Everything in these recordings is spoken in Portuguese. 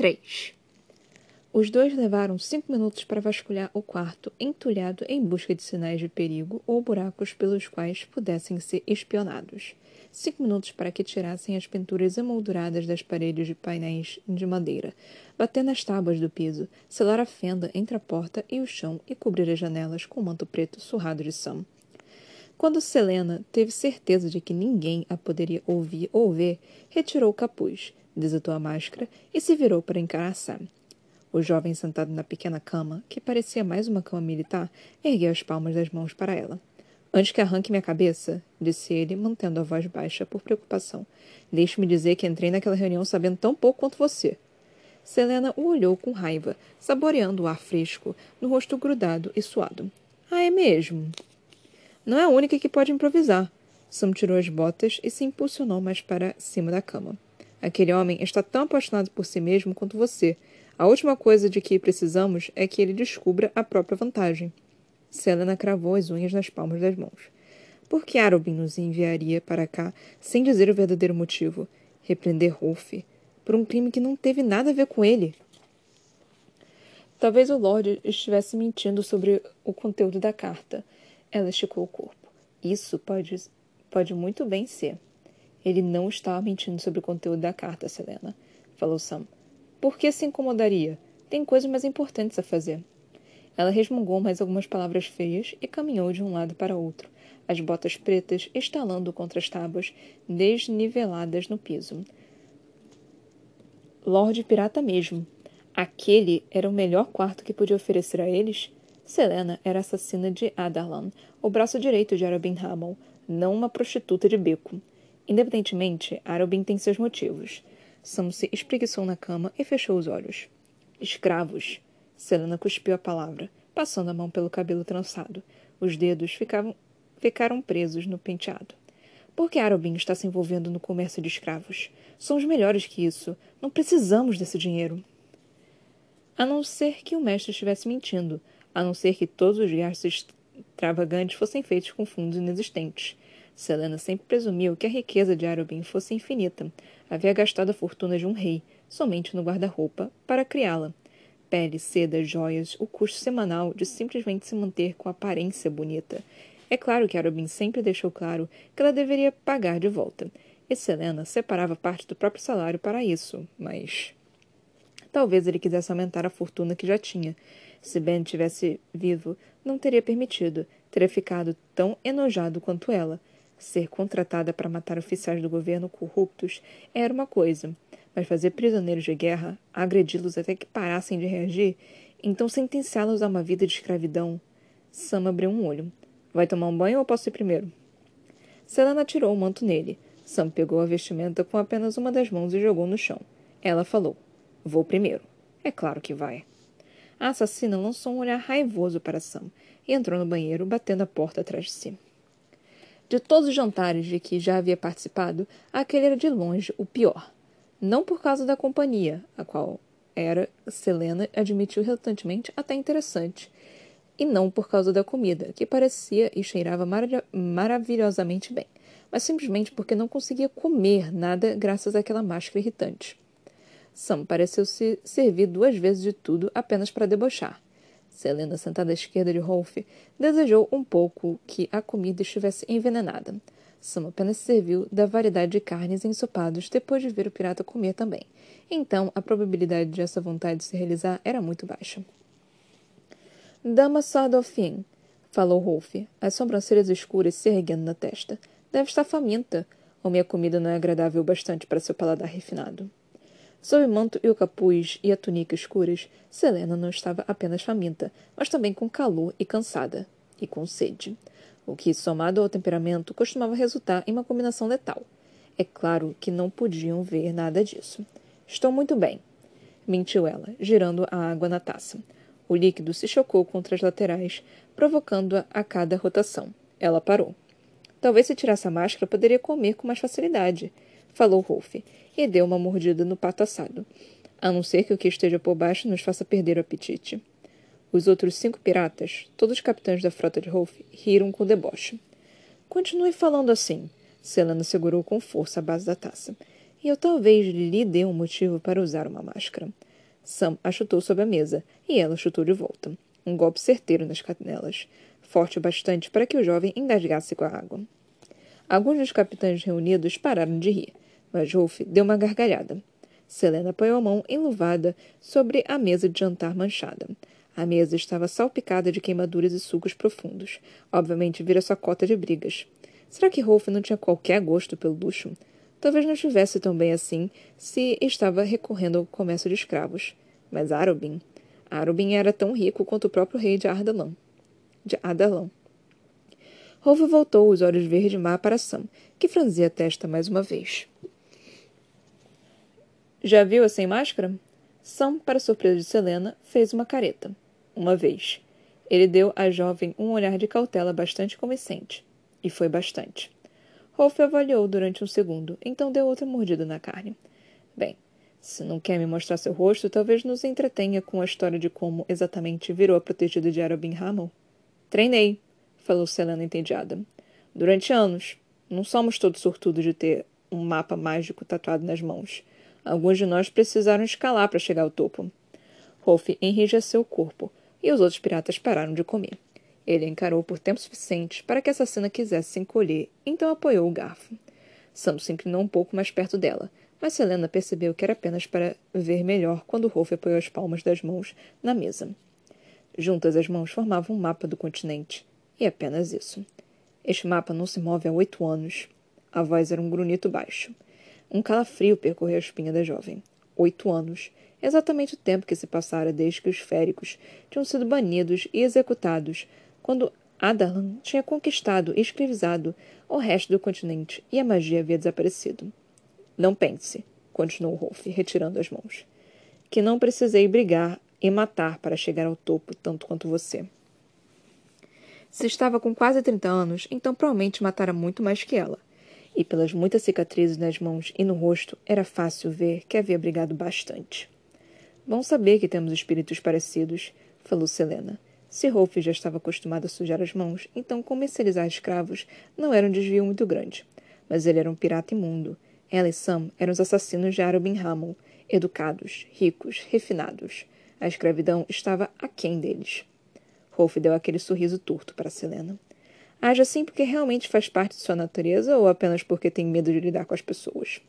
3. Os dois levaram cinco minutos para vasculhar o quarto, entulhado em busca de sinais de perigo ou buracos pelos quais pudessem ser espionados. Cinco minutos para que tirassem as pinturas emolduradas das paredes de painéis de madeira, bater nas tábuas do piso, selar a fenda entre a porta e o chão e cobrir as janelas com o manto preto surrado de Sam. Quando Selena teve certeza de que ninguém a poderia ouvir ou ver, retirou o capuz, desatou a máscara e se virou para encarar Sam. O jovem sentado na pequena cama, que parecia mais uma cama militar, ergueu as palmas das mãos para ela. Antes que arranque minha cabeça, disse ele, mantendo a voz baixa por preocupação. Deixe-me dizer que entrei naquela reunião sabendo tão pouco quanto você. Selena o olhou com raiva, saboreando o ar fresco, no rosto grudado e suado. Ah, é mesmo? Não é a única que pode improvisar. Sam tirou as botas e se impulsionou mais para cima da cama. Aquele homem está tão apaixonado por si mesmo quanto você. A última coisa de que precisamos é que ele descubra a própria vantagem. Selena cravou as unhas nas palmas das mãos. Por que Arobin nos enviaria para cá sem dizer o verdadeiro motivo? Repreender Rolf por um crime que não teve nada a ver com ele. Talvez o Lorde estivesse mentindo sobre o conteúdo da carta. Ela esticou o corpo. Isso pode, pode muito bem ser. Ele não estava mentindo sobre o conteúdo da carta, Selena, falou Sam. Por que se incomodaria? Tem coisas mais importantes a fazer. Ela resmungou mais algumas palavras feias e caminhou de um lado para outro, as botas pretas estalando contra as tábuas desniveladas no piso. Lorde Pirata mesmo. Aquele era o melhor quarto que podia oferecer a eles? Selena era assassina de Adarlan, o braço direito de Arabin Hamel, não uma prostituta de beco. Independentemente, Arabin tem seus motivos. Sam se espreguiçou na cama e fechou os olhos. Escravos. Selena cuspiu a palavra, passando a mão pelo cabelo trançado. Os dedos ficavam, ficaram presos no penteado. Por que Arobin está se envolvendo no comércio de escravos? Somos melhores que isso. Não precisamos desse dinheiro. A não ser que o mestre estivesse mentindo. A não ser que todos os gastos extravagantes fossem feitos com fundos inexistentes. Selena sempre presumiu que a riqueza de Arobin fosse infinita. Havia gastado a fortuna de um rei, somente no guarda-roupa, para criá-la. Pele, seda, joias, o custo semanal de simplesmente se manter com aparência bonita. É claro que Arobin sempre deixou claro que ela deveria pagar de volta. E Selena separava parte do próprio salário para isso, mas. Talvez ele quisesse aumentar a fortuna que já tinha. Se Ben tivesse vivo, não teria permitido. Teria ficado tão enojado quanto ela. Ser contratada para matar oficiais do governo corruptos era uma coisa, mas fazer prisioneiros de guerra, agredi-los até que parassem de reagir, então sentenciá-los a uma vida de escravidão. Sam abriu um olho. Vai tomar um banho ou posso ir primeiro? Selena tirou o manto nele. Sam pegou a vestimenta com apenas uma das mãos e jogou no chão. Ela falou: Vou primeiro. É claro que vai. A assassina lançou um olhar raivoso para Sam e entrou no banheiro, batendo a porta atrás de si. De todos os jantares de que já havia participado, aquele era de longe o pior. Não por causa da companhia, a qual era, Selena admitiu relutantemente, até interessante, e não por causa da comida, que parecia e cheirava marav maravilhosamente bem, mas simplesmente porque não conseguia comer nada graças àquela máscara irritante. Sam pareceu se servir duas vezes de tudo apenas para debochar. Selena, sentada à esquerda de Rolf, desejou um pouco que a comida estivesse envenenada. Sam apenas serviu da variedade de carnes ensopados depois de ver o pirata comer também. Então, a probabilidade de essa vontade se realizar era muito baixa. Dama Sardofin, falou Rolf, as sobrancelhas escuras se erguendo na testa. Deve estar faminta, ou minha comida não é agradável bastante para seu paladar refinado. Sob o manto e o capuz e a túnica escuras, Selena não estava apenas faminta, mas também com calor e cansada, e com sede. O que, somado ao temperamento, costumava resultar em uma combinação letal. É claro que não podiam ver nada disso. Estou muito bem, mentiu ela, girando a água na taça. O líquido se chocou contra as laterais, provocando-a a cada rotação. Ela parou. Talvez se tirasse a máscara poderia comer com mais facilidade falou Rolf, e deu uma mordida no pato assado. A não ser que o que esteja por baixo nos faça perder o apetite. Os outros cinco piratas, todos capitães da frota de Rolf, riram com deboche. Continue falando assim. Selena segurou com força a base da taça. E eu talvez lhe dê um motivo para usar uma máscara. Sam a chutou sob a mesa, e ela chutou de volta. Um golpe certeiro nas canelas, forte o bastante para que o jovem engasgasse com a água. Alguns dos capitães reunidos pararam de rir, mas Rolf deu uma gargalhada. Selena apoiou a mão enluvada sobre a mesa de jantar manchada. A mesa estava salpicada de queimaduras e sucos profundos. Obviamente vira sua cota de brigas. Será que Rolf não tinha qualquer gosto pelo luxo? Talvez não estivesse tão bem assim se estava recorrendo ao comércio de escravos. Mas Arobin... Arobin era tão rico quanto o próprio rei de Ardalan. De Adalão. Rolf voltou os olhos verde-mar para Sam, que franzia a testa mais uma vez. Já viu a sem máscara? Sam, para surpresa de Selena, fez uma careta. Uma vez. Ele deu à jovem um olhar de cautela bastante convincente. E foi bastante. Rolf avaliou durante um segundo, então deu outra mordida na carne. Bem, se não quer me mostrar seu rosto, talvez nos entretenha com a história de como exatamente virou a protegida de Arobin Hamel. Treinei, falou Selena entediada. Durante anos. Não somos todos sortudos de ter um mapa mágico tatuado nas mãos. Alguns de nós precisaram escalar para chegar ao topo. Rolf enrijeceu o corpo, e os outros piratas pararam de comer. Ele encarou por tempo suficiente para que a assassina quisesse se encolher, então apoiou o garfo. Sam se inclinou um pouco mais perto dela, mas Selena percebeu que era apenas para ver melhor quando Rolf apoiou as palmas das mãos na mesa. Juntas as mãos formavam um mapa do continente, e apenas isso. Este mapa não se move há oito anos. A voz era um grunhito baixo. Um calafrio percorreu a espinha da jovem. Oito anos. Exatamente o tempo que se passara desde que os féricos tinham sido banidos e executados, quando Adalan tinha conquistado e escravizado o resto do continente e a magia havia desaparecido. Não pense, continuou Rolf, retirando as mãos, que não precisei brigar e matar para chegar ao topo tanto quanto você. Se estava com quase trinta anos, então provavelmente matara muito mais que ela e pelas muitas cicatrizes nas mãos e no rosto era fácil ver que havia brigado bastante. Bom saber que temos espíritos parecidos, falou Selena. Se Rolf já estava acostumado a sujar as mãos, então comercializar escravos não era um desvio muito grande. Mas ele era um pirata imundo. Ela e Sam eram os assassinos de Arobin Hamel, educados, ricos, refinados. A escravidão estava aquém deles. Rolf deu aquele sorriso torto para Selena. Age assim porque realmente faz parte de sua natureza ou apenas porque tem medo de lidar com as pessoas?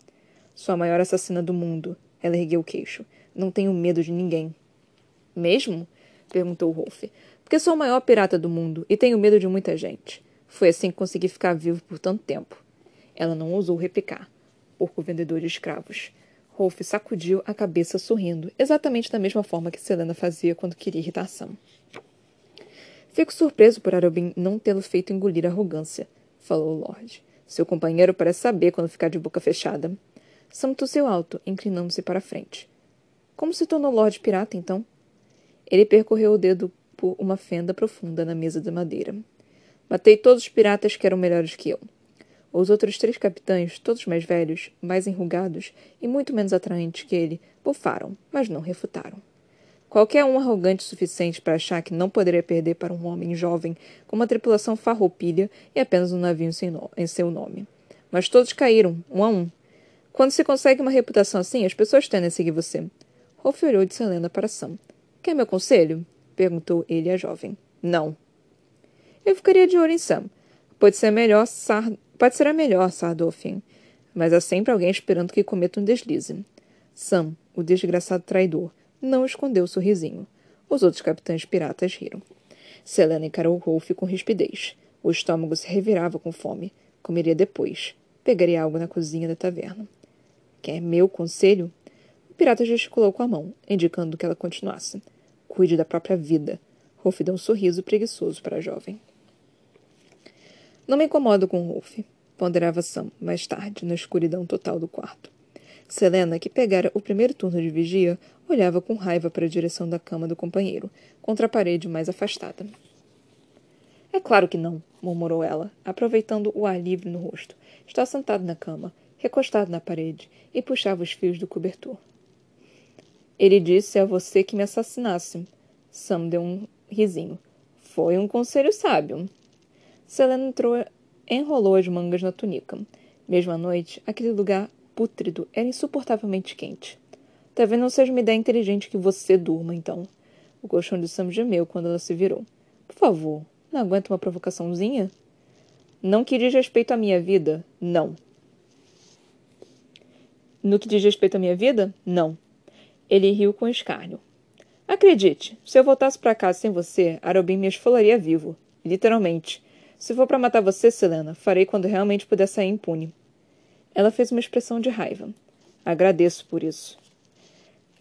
Sou a maior assassina do mundo. Ela ergueu o queixo. Não tenho medo de ninguém. Mesmo? perguntou Rolf. Porque sou o maior pirata do mundo e tenho medo de muita gente. Foi assim que consegui ficar vivo por tanto tempo. Ela não ousou replicar. Porco vendedor de escravos. Rolf sacudiu a cabeça sorrindo, exatamente da mesma forma que Selena fazia quando queria irritação. Fico surpreso por Arobin não tê-lo feito engolir a arrogância, falou o Lorde. Seu companheiro parece saber quando ficar de boca fechada. Sam tossiu alto, inclinando-se para a frente. Como se tornou Lorde Pirata, então? Ele percorreu o dedo por uma fenda profunda na mesa de madeira. Matei todos os piratas que eram melhores que eu. Os outros três capitães, todos mais velhos, mais enrugados e muito menos atraentes que ele, bufaram, mas não refutaram. Qualquer um arrogante o suficiente para achar que não poderia perder para um homem jovem com uma tripulação farroupilha e apenas um navio em seu nome. Mas todos caíram, um a um. Quando se consegue uma reputação assim, as pessoas tendem a seguir você. Rolf olhou de Selena para Sam. Quer meu conselho? perguntou ele à jovem. Não. Eu ficaria de olho em Sam. Pode ser melhor Sar... Pode ser a melhor, Sardofin. Mas há sempre alguém esperando que cometa um deslize. Sam, o desgraçado traidor, não escondeu o sorrisinho. Os outros capitães piratas riram. Selena encarou Rolf com rispidez. O estômago se revirava com fome. Comeria depois. Pegaria algo na cozinha da taverna. Quer meu conselho? O pirata gesticulou com a mão, indicando que ela continuasse. Cuide da própria vida. Rolf deu um sorriso preguiçoso para a jovem. Não me incomodo com Rolf, ponderava Sam, mais tarde, na escuridão total do quarto. Selena, que pegara o primeiro turno de vigia, olhava com raiva para a direção da cama do companheiro, contra a parede mais afastada. É claro que não, murmurou ela, aproveitando o ar livre no rosto. Está sentado na cama, recostado na parede, e puxava os fios do cobertor. Ele disse a você que me assassinasse. Sam deu um risinho. Foi um conselho sábio. Selena entrou, enrolou as mangas na túnica. Mesmo à noite, aquele lugar pútrido era insuportavelmente quente. Talvez não seja uma ideia inteligente que você durma, então. O colchão de Sam gemeu quando ela se virou. Por favor, não aguenta uma provocaçãozinha? Não que diz respeito à minha vida, não. No que diz respeito à minha vida, não. Ele riu com escárnio. Acredite, se eu voltasse para casa sem você, Arobin me esfolaria vivo. Literalmente. Se for para matar você, Selena, farei quando realmente puder sair impune. Ela fez uma expressão de raiva. Agradeço por isso.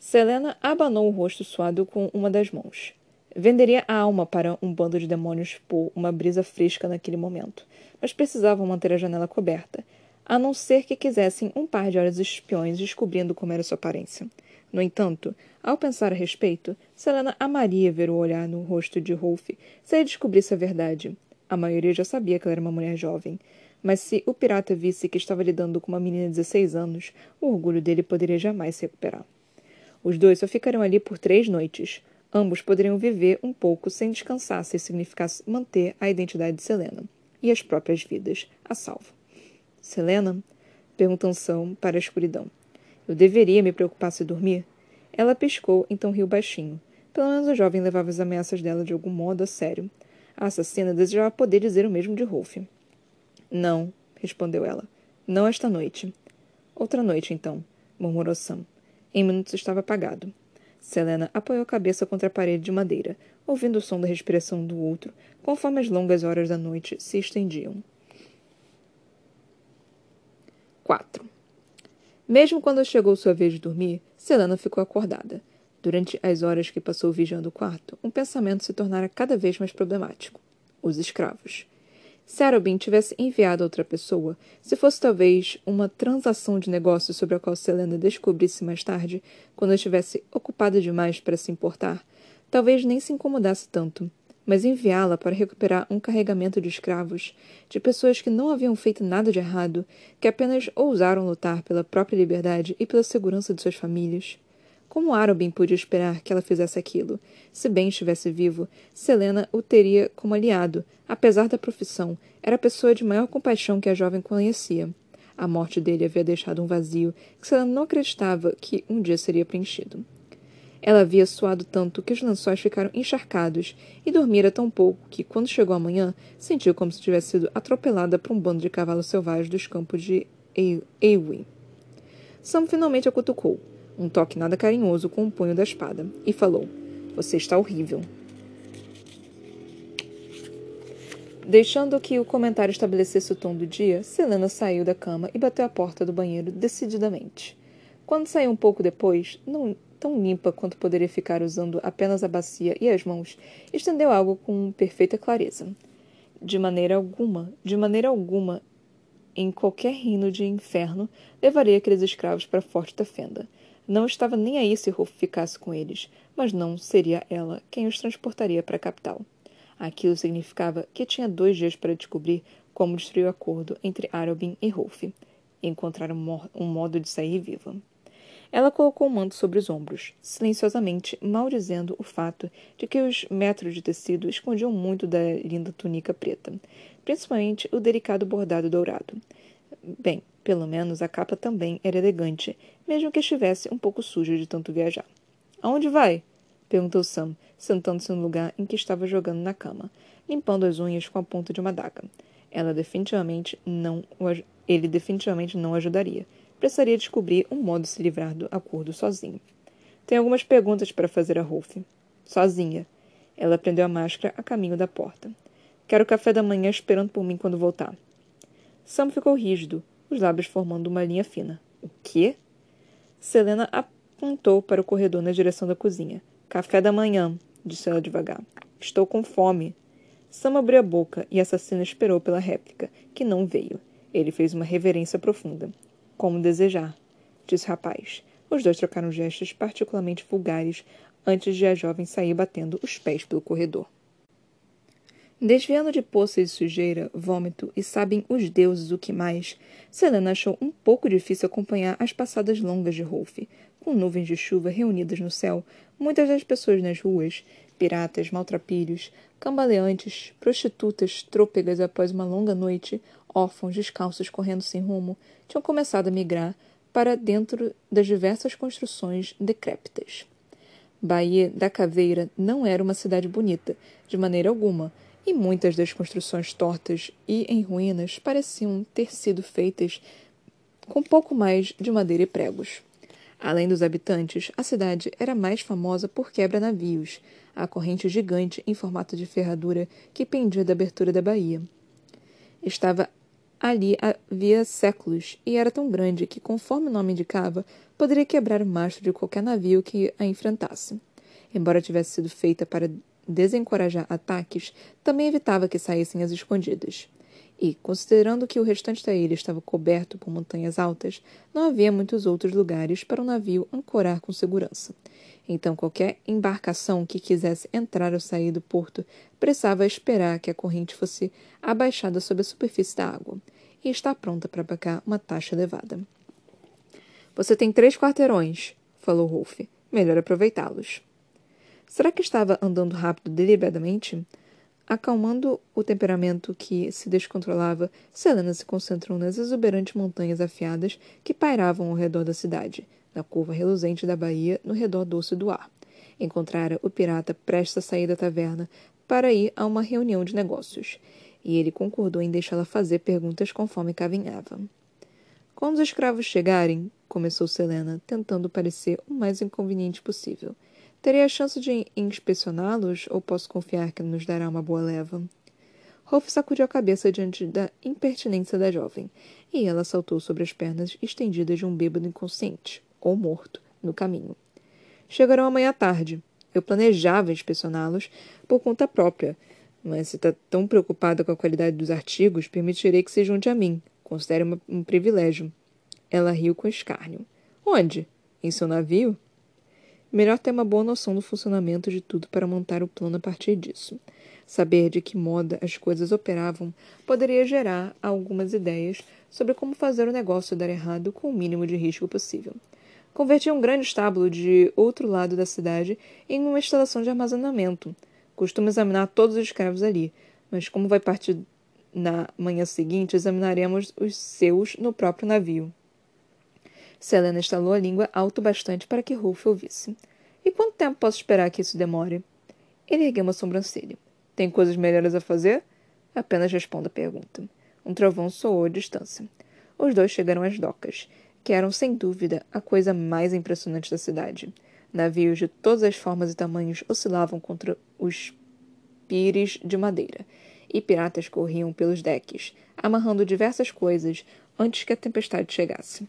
Selena abanou o rosto suado com uma das mãos. Venderia a alma para um bando de demônios por uma brisa fresca naquele momento, mas precisavam manter a janela coberta, a não ser que quisessem um par de olhos espiões descobrindo como era sua aparência. No entanto, ao pensar a respeito, Selena amaria ver o olhar no rosto de Rolf se ele descobrisse a verdade. A maioria já sabia que ela era uma mulher jovem, mas se o pirata visse que estava lidando com uma menina de 16 anos, o orgulho dele poderia jamais se recuperar. Os dois só ficariam ali por três noites. Ambos poderiam viver um pouco sem descansar se significasse manter a identidade de Selena e as próprias vidas a salvo. Selena? perguntou Sam para a escuridão. Eu deveria me preocupar se dormir? Ela piscou, então riu baixinho. Pelo menos o jovem levava as ameaças dela de algum modo a sério. A assassina desejava poder dizer o mesmo de Rolf. Não, respondeu ela. Não esta noite. Outra noite, então, murmurou Sam. Em minutos estava apagado. Selena apoiou a cabeça contra a parede de madeira, ouvindo o som da respiração do outro, conforme as longas horas da noite se estendiam. 4. Mesmo quando chegou sua vez de dormir, Selena ficou acordada. Durante as horas que passou vigiando o quarto, um pensamento se tornara cada vez mais problemático. Os escravos. Se Arobin tivesse enviado outra pessoa, se fosse talvez uma transação de negócio sobre a qual Selena descobrisse mais tarde, quando estivesse ocupada demais para se importar, talvez nem se incomodasse tanto. Mas enviá-la para recuperar um carregamento de escravos, de pessoas que não haviam feito nada de errado, que apenas ousaram lutar pela própria liberdade e pela segurança de suas famílias. Como Arobin podia esperar que ela fizesse aquilo? Se Ben estivesse vivo, Selena o teria como aliado. Apesar da profissão, era a pessoa de maior compaixão que a jovem conhecia. A morte dele havia deixado um vazio que Selena não acreditava que um dia seria preenchido. Ela havia suado tanto que os lençóis ficaram encharcados e dormira tão pouco que, quando chegou a manhã, sentiu como se tivesse sido atropelada por um bando de cavalos selvagens dos campos de Eowyn. Sam finalmente a cutucou um toque nada carinhoso com o punho da espada, e falou: Você está horrível. Deixando que o comentário estabelecesse o tom do dia, Selena saiu da cama e bateu a porta do banheiro decididamente. Quando saiu um pouco depois, não tão limpa quanto poderia ficar usando apenas a bacia e as mãos, estendeu algo com perfeita clareza. De maneira alguma, de maneira alguma, em qualquer reino de inferno, levaria aqueles escravos para forte da fenda. Não estava nem aí se Rolf ficasse com eles, mas não seria ela quem os transportaria para a capital. Aquilo significava que tinha dois dias para descobrir como destruir o acordo entre Arobin e Rolf e encontrar um, um modo de sair viva. Ela colocou o manto sobre os ombros, silenciosamente maldizendo o fato de que os metros de tecido escondiam muito da linda túnica preta, principalmente o delicado bordado dourado. Bem, pelo menos a capa também era elegante, mesmo que estivesse um pouco suja de tanto viajar. Aonde vai? perguntou Sam, sentando-se no lugar em que estava jogando na cama, limpando as unhas com a ponta de uma daga. Ela definitivamente não ele definitivamente não ajudaria. Precisaria descobrir um modo de se livrar do acordo sozinho. Tenho algumas perguntas para fazer a Rolf. Sozinha. Ela prendeu a máscara a caminho da porta. Quero café da manhã esperando por mim quando voltar. Sam ficou rígido, os lábios formando uma linha fina. O quê? Selena apontou para o corredor na direção da cozinha. Café da manhã, disse ela devagar. Estou com fome. Sam abriu a boca e a assassina esperou pela réplica, que não veio. Ele fez uma reverência profunda. Como desejar, disse o rapaz. Os dois trocaram gestos particularmente vulgares antes de a jovem sair batendo os pés pelo corredor. Desviando de poças de sujeira, vômito e sabem os deuses o que mais, Selena achou um pouco difícil acompanhar as passadas longas de Rolf. Com nuvens de chuva reunidas no céu, muitas das pessoas nas ruas, piratas, maltrapilhos, cambaleantes, prostitutas, trôpegas após uma longa noite, órfãos descalços correndo sem rumo, tinham começado a migrar para dentro das diversas construções decrépitas. Bahia da Caveira não era uma cidade bonita, de maneira alguma, e muitas das construções tortas e em ruínas pareciam ter sido feitas com pouco mais de madeira e pregos. Além dos habitantes, a cidade era mais famosa por quebra-navios, a corrente gigante em formato de ferradura que pendia da abertura da baía. Estava ali havia séculos e era tão grande que, conforme o nome indicava, poderia quebrar o mastro de qualquer navio que a enfrentasse. Embora tivesse sido feita para desencorajar ataques, também evitava que saíssem às escondidas. E, considerando que o restante da ilha estava coberto por montanhas altas, não havia muitos outros lugares para um navio ancorar com segurança. Então, qualquer embarcação que quisesse entrar ou sair do porto precisava esperar que a corrente fosse abaixada sobre a superfície da água e estar pronta para pagar uma taxa elevada. Você tem três quarteirões, falou Rolf. Melhor aproveitá-los. Será que estava andando rápido deliberadamente? Acalmando o temperamento que se descontrolava, Selena se concentrou nas exuberantes montanhas afiadas que pairavam ao redor da cidade, na curva reluzente da baía, no redor doce do ar. Encontrara o pirata prestes a sair da taverna para ir a uma reunião de negócios, e ele concordou em deixá-la fazer perguntas conforme caminhava. Quando os escravos chegarem, começou Selena, tentando parecer o mais inconveniente possível. Terei a chance de inspecioná-los ou posso confiar que nos dará uma boa leva? Rolf sacudiu a cabeça diante da impertinência da jovem, e ela saltou sobre as pernas estendidas de um bêbado inconsciente ou morto, no caminho. Chegarão amanhã à tarde. Eu planejava inspecioná-los por conta própria, mas se está tão preocupada com a qualidade dos artigos, permitirei que se junte a mim. Considere um privilégio. Ela riu com escárnio. Onde? Em seu navio? Melhor ter uma boa noção do funcionamento de tudo para montar o plano a partir disso. Saber de que modo as coisas operavam poderia gerar algumas ideias sobre como fazer o negócio dar errado com o mínimo de risco possível convertia um grande estábulo de outro lado da cidade em uma instalação de armazenamento. Costumo examinar todos os escravos ali, mas como vai partir na manhã seguinte, examinaremos os seus no próprio navio. Selena estalou a língua alto bastante para que Rolf ouvisse. E quanto tempo posso esperar que isso demore? Ele ergueu uma sobrancelha. Tem coisas melhores a fazer? Apenas responda a pergunta. Um trovão soou à distância. Os dois chegaram às docas que eram sem dúvida a coisa mais impressionante da cidade. Navios de todas as formas e tamanhos oscilavam contra os pires de madeira, e piratas corriam pelos deques, amarrando diversas coisas antes que a tempestade chegasse.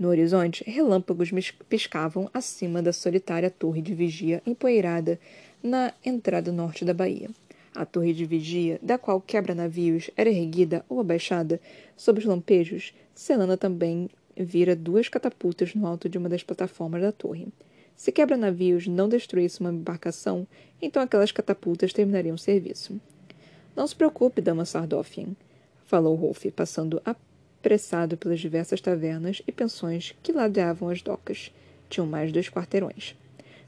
No horizonte, relâmpagos piscavam acima da solitária torre de vigia empoeirada na entrada norte da baía. A torre de vigia, da qual quebra-navios era erguida ou abaixada sob os lampejos, Selana também vira duas catapultas no alto de uma das plataformas da torre. Se quebra-navios não destruísse uma embarcação, então aquelas catapultas terminariam o serviço. Não se preocupe, dama Sardoffian, falou Rolf, passando apressado pelas diversas tavernas e pensões que ladeavam as docas. Tinham mais dois quarteirões.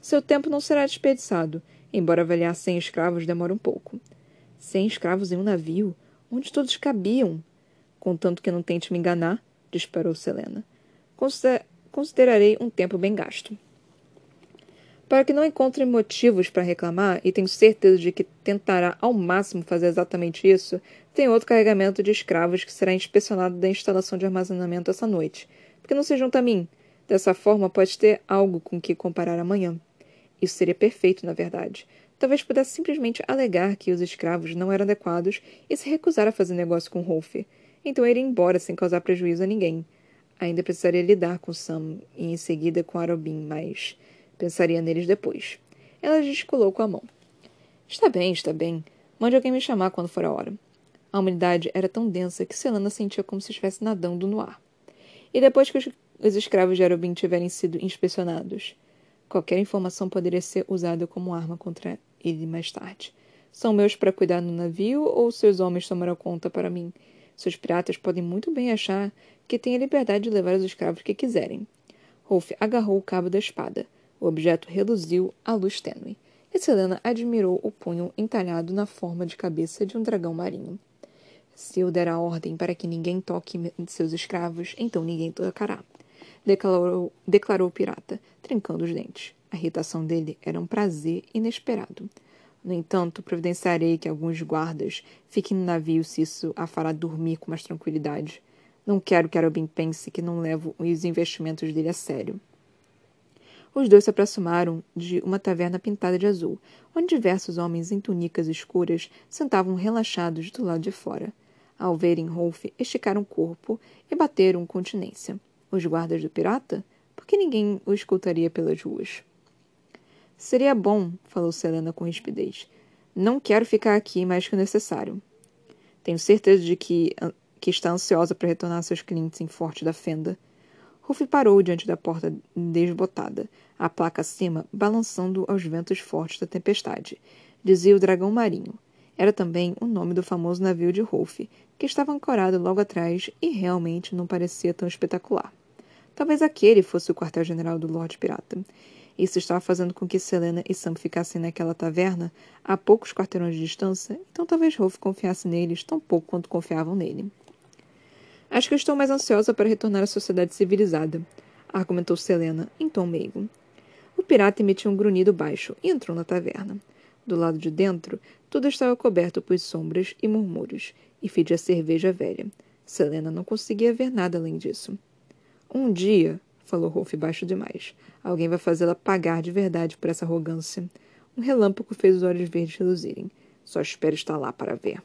Seu tempo não será desperdiçado, embora avaliar cem escravos demore um pouco. Cem escravos em um navio, onde todos cabiam. Contanto que não tente me enganar, disparou Selena. Considerarei um tempo bem gasto. Para que não encontre motivos para reclamar, e tenho certeza de que tentará ao máximo fazer exatamente isso, tem outro carregamento de escravos que será inspecionado da instalação de armazenamento essa noite. Porque não se junta a mim. Dessa forma, pode ter algo com que comparar amanhã. Isso seria perfeito, na verdade. Talvez pudesse simplesmente alegar que os escravos não eram adequados e se recusar a fazer negócio com Rolf então iria embora sem causar prejuízo a ninguém. Ainda precisaria lidar com Sam e em seguida com Arobin, mas pensaria neles depois. Ela gesticulou com a mão. Está bem, está bem. Mande alguém me chamar quando for a hora. A umidade era tão densa que Selena sentia como se estivesse nadando no ar. E depois que os, os escravos de Arobin tiverem sido inspecionados, qualquer informação poderia ser usada como arma contra ele mais tarde. São meus para cuidar no navio ou seus homens tomarão conta para mim? Seus piratas podem muito bem achar que têm a liberdade de levar os escravos que quiserem. Rolf agarrou o cabo da espada. O objeto reluziu à luz tênue. E Selena admirou o punho entalhado na forma de cabeça de um dragão marinho. Se eu der a ordem para que ninguém toque seus escravos, então ninguém tocará. declarou, declarou o pirata, trincando os dentes. A irritação dele era um prazer inesperado. No entanto, providenciarei que alguns guardas fiquem no navio se isso a fará dormir com mais tranquilidade. Não quero que Arobin pense que não levo os investimentos dele a sério. Os dois se aproximaram de uma taverna pintada de azul, onde diversos homens em túnicas escuras sentavam relaxados do lado de fora. Ao verem Rolf, esticaram o corpo e bateram continência. Os guardas do pirata? Por que ninguém o escutaria pelas ruas? Seria bom, falou Selena com rispidez. Não quero ficar aqui mais que o necessário. Tenho certeza de que, que está ansiosa para retornar a seus clientes em Forte da Fenda. Ruff parou diante da porta desbotada, a placa acima balançando aos ventos fortes da tempestade. Dizia o dragão marinho. Era também o nome do famoso navio de Rolf, que estava ancorado logo atrás e realmente não parecia tão espetacular. Talvez aquele fosse o quartel-general do Lorde Pirata. Isso estava fazendo com que Selena e Sam ficassem naquela taverna a poucos quarteirões de distância, então talvez Rolf confiasse neles tão pouco quanto confiavam nele. Acho que estou mais ansiosa para retornar à sociedade civilizada, argumentou Selena, em tom meigo. O pirata emitiu um grunhido baixo e entrou na taverna. Do lado de dentro, tudo estava coberto por sombras e murmúrios, e fedia cerveja velha. Selena não conseguia ver nada além disso. Um dia, falou Rolf baixo demais, alguém vai fazê-la pagar de verdade por essa arrogância. Um relâmpago fez os olhos verdes reluzirem. Só espero estar lá para ver.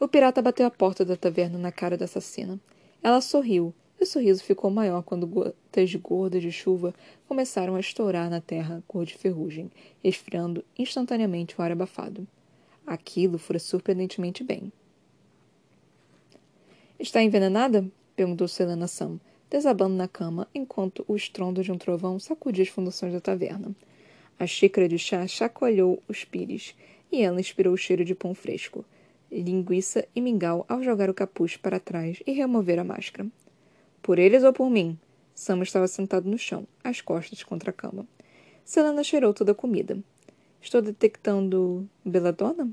O pirata bateu a porta da taverna na cara da assassina. Ela sorriu, e o sorriso ficou maior quando gotas gordas de chuva começaram a estourar na terra cor de ferrugem, esfriando instantaneamente o ar abafado. Aquilo fora surpreendentemente bem. Está envenenada? perguntou Selena Sam, desabando na cama enquanto o estrondo de um trovão sacudia as fundações da taverna. A xícara de chá chacoalhou os pires e ela inspirou o cheiro de pão fresco linguiça e mingau ao jogar o capuz para trás e remover a máscara. Por eles ou por mim? Sam estava sentado no chão, as costas contra a cama. Selena cheirou toda a comida. Estou detectando Beladona?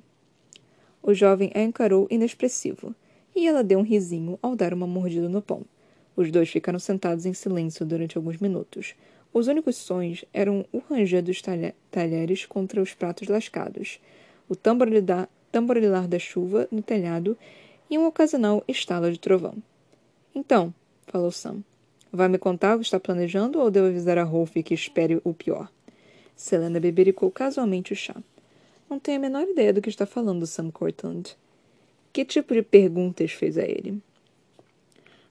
O jovem a encarou inexpressivo, e ela deu um risinho ao dar uma mordida no pão. Os dois ficaram sentados em silêncio durante alguns minutos. Os únicos sons eram o ranger dos talheres contra os pratos lascados, o tamborilidar tamborilar da chuva no telhado e um ocasional estalo de trovão. Então, falou Sam, vai me contar o que está planejando ou devo avisar a Rolf que espere o pior? Selena bebericou casualmente o chá. Não tenho a menor ideia do que está falando, Sam Cortland. Que tipo de perguntas fez a ele?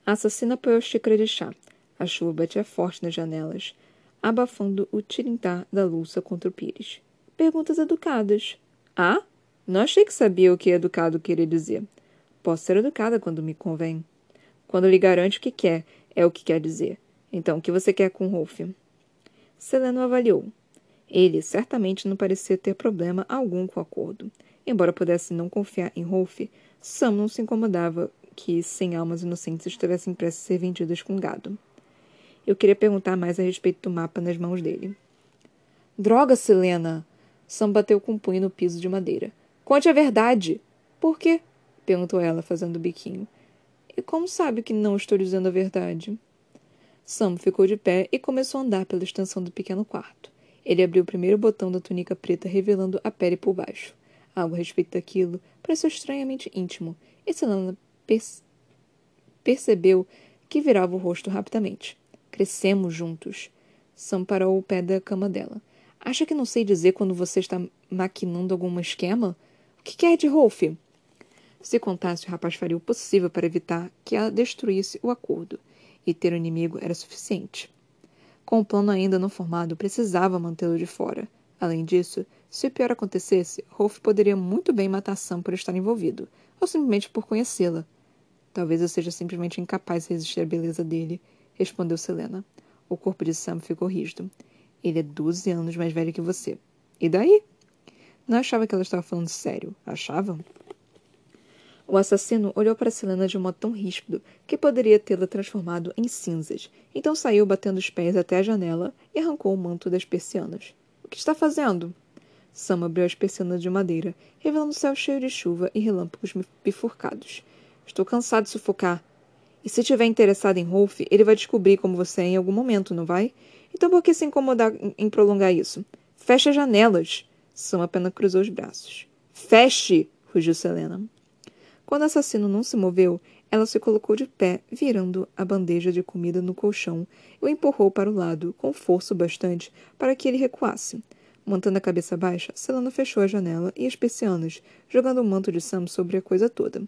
A assassina apoiou a xícara de chá. A chuva batia forte nas janelas, abafando o tirintar da louça contra o pires. Perguntas educadas. Ah? Não achei que sabia o que educado queria dizer. Posso ser educada quando me convém. Quando lhe garante o que quer, é o que quer dizer. Então, o que você quer com Rolf? Selena avaliou. Ele certamente não parecia ter problema algum com o acordo. Embora pudesse não confiar em Rolf, Sam não se incomodava que cem almas inocentes estivessem prestes a ser vendidas com gado. Eu queria perguntar mais a respeito do mapa nas mãos dele. Droga, Selena! Sam bateu com o um punho no piso de madeira. Conte a verdade. Por quê? perguntou ela, fazendo o biquinho. E como sabe que não estou dizendo a verdade? Sam ficou de pé e começou a andar pela extensão do pequeno quarto. Ele abriu o primeiro botão da túnica preta, revelando a pele por baixo. Algo a respeito daquilo pareceu estranhamente íntimo, e Selena perce percebeu que virava o rosto rapidamente. Crescemos juntos. Sam parou ao pé da cama dela. Acha que não sei dizer quando você está maquinando algum esquema? Que quer de Rolf? Se contasse, o rapaz faria o possível para evitar que ela destruísse o acordo, e ter o inimigo era suficiente. Com o plano ainda não formado, precisava mantê-lo de fora. Além disso, se o pior acontecesse, Rolf poderia muito bem matar Sam por estar envolvido, ou simplesmente por conhecê-la. Talvez eu seja simplesmente incapaz de resistir à beleza dele, respondeu Selena. O corpo de Sam ficou rígido. Ele é doze anos mais velho que você. E daí? Não achava que ela estava falando sério. Achava? O assassino olhou para Selena de um modo tão ríspido que poderia tê-la transformado em cinzas. Então saiu batendo os pés até a janela e arrancou o manto das persianas. O que está fazendo? Sam abriu as persianas de madeira, revelando o céu cheio de chuva e relâmpagos bifurcados. Estou cansado de sufocar. E se tiver interessado em Rolf, ele vai descobrir como você é em algum momento, não vai? Então por que se incomodar em prolongar isso? Feche as janelas! Sam apenas cruzou os braços. Feche! rugiu Selena. Quando o assassino não se moveu, ela se colocou de pé, virando a bandeja de comida no colchão e o empurrou para o lado, com força bastante para que ele recuasse. Mantendo a cabeça baixa, Selena fechou a janela e as persianas, jogando o manto de Sam sobre a coisa toda.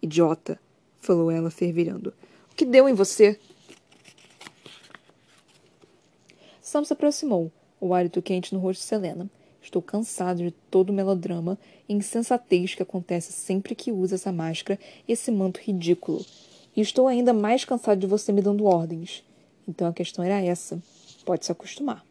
Idiota! falou ela, fervilhando. O que deu em você? Sam se aproximou, o hálito quente no rosto de Selena. Estou cansado de todo o melodrama e insensatez que acontece sempre que usa essa máscara e esse manto ridículo. E estou ainda mais cansado de você me dando ordens. Então a questão era essa. Pode se acostumar.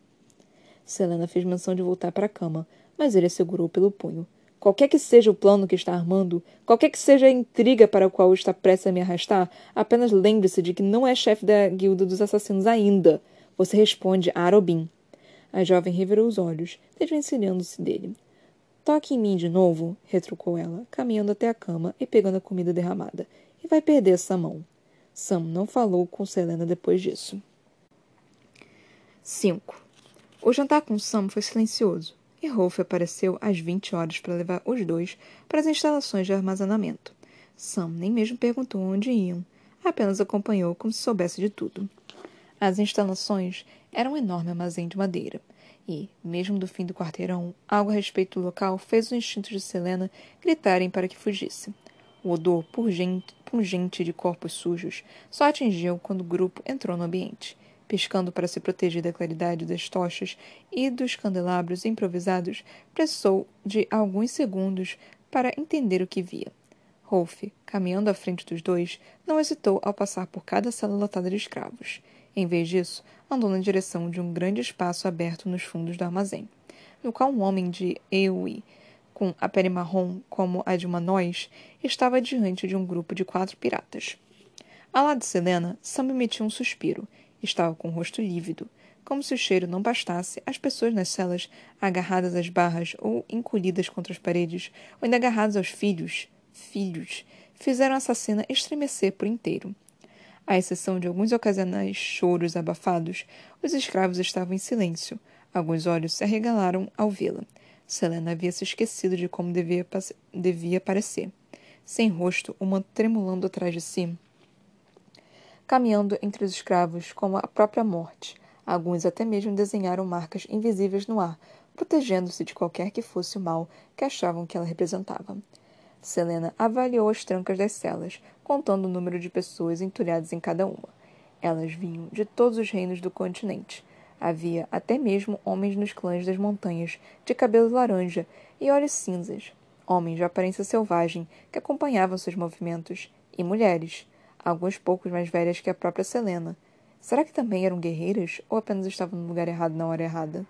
Selena fez menção de voltar para a cama, mas ele a segurou pelo punho. Qualquer que seja o plano que está armando, qualquer que seja a intriga para a qual está prestes a me arrastar, apenas lembre-se de que não é chefe da guilda dos assassinos ainda. Você responde a Arobin. A jovem revirou os olhos, desvencilhando-se dele. Toque em mim de novo, retrucou ela, caminhando até a cama e pegando a comida derramada. E vai perder essa mão. Sam não falou com Selena depois disso. 5. O jantar com Sam foi silencioso e Rolf apareceu às 20 horas para levar os dois para as instalações de armazenamento. Sam nem mesmo perguntou onde iam, apenas acompanhou como se soubesse de tudo. As instalações eram um enorme armazém de madeira, e, mesmo do fim do quarteirão, algo a respeito do local fez os instintos de Selena gritarem para que fugisse. O odor pungente, de corpos sujos só atingiu quando o grupo entrou no ambiente piscando para se proteger da claridade das tochas e dos candelabros improvisados, precisou de alguns segundos para entender o que via. Rolf, caminhando à frente dos dois, não hesitou ao passar por cada sala lotada de escravos. Em vez disso, andou na direção de um grande espaço aberto nos fundos do armazém, no qual um homem de Eui, com a pele marrom como a de uma noz, estava diante de um grupo de quatro piratas. Ao lado de Selena, Sam emitiu um suspiro Estava com o rosto lívido. Como se o cheiro não bastasse, as pessoas nas celas, agarradas às barras ou encolhidas contra as paredes, ou ainda agarradas aos filhos, filhos, fizeram a assassina estremecer por inteiro. À exceção de alguns ocasionais choros abafados, os escravos estavam em silêncio. Alguns olhos se arregalaram ao vê-la. Selena havia se esquecido de como devia, devia parecer. Sem rosto, uma tremulando atrás de si, caminhando entre os escravos como a própria morte. Alguns até mesmo desenharam marcas invisíveis no ar, protegendo-se de qualquer que fosse o mal que achavam que ela representava. Selena avaliou as trancas das celas, contando o número de pessoas entulhadas em cada uma. Elas vinham de todos os reinos do continente. Havia até mesmo homens nos clãs das montanhas, de cabelo laranja e olhos cinzas, homens de aparência selvagem que acompanhavam seus movimentos, e mulheres, alguns poucos mais velhas que a própria Selena. Será que também eram guerreiras ou apenas estavam no lugar errado na hora errada?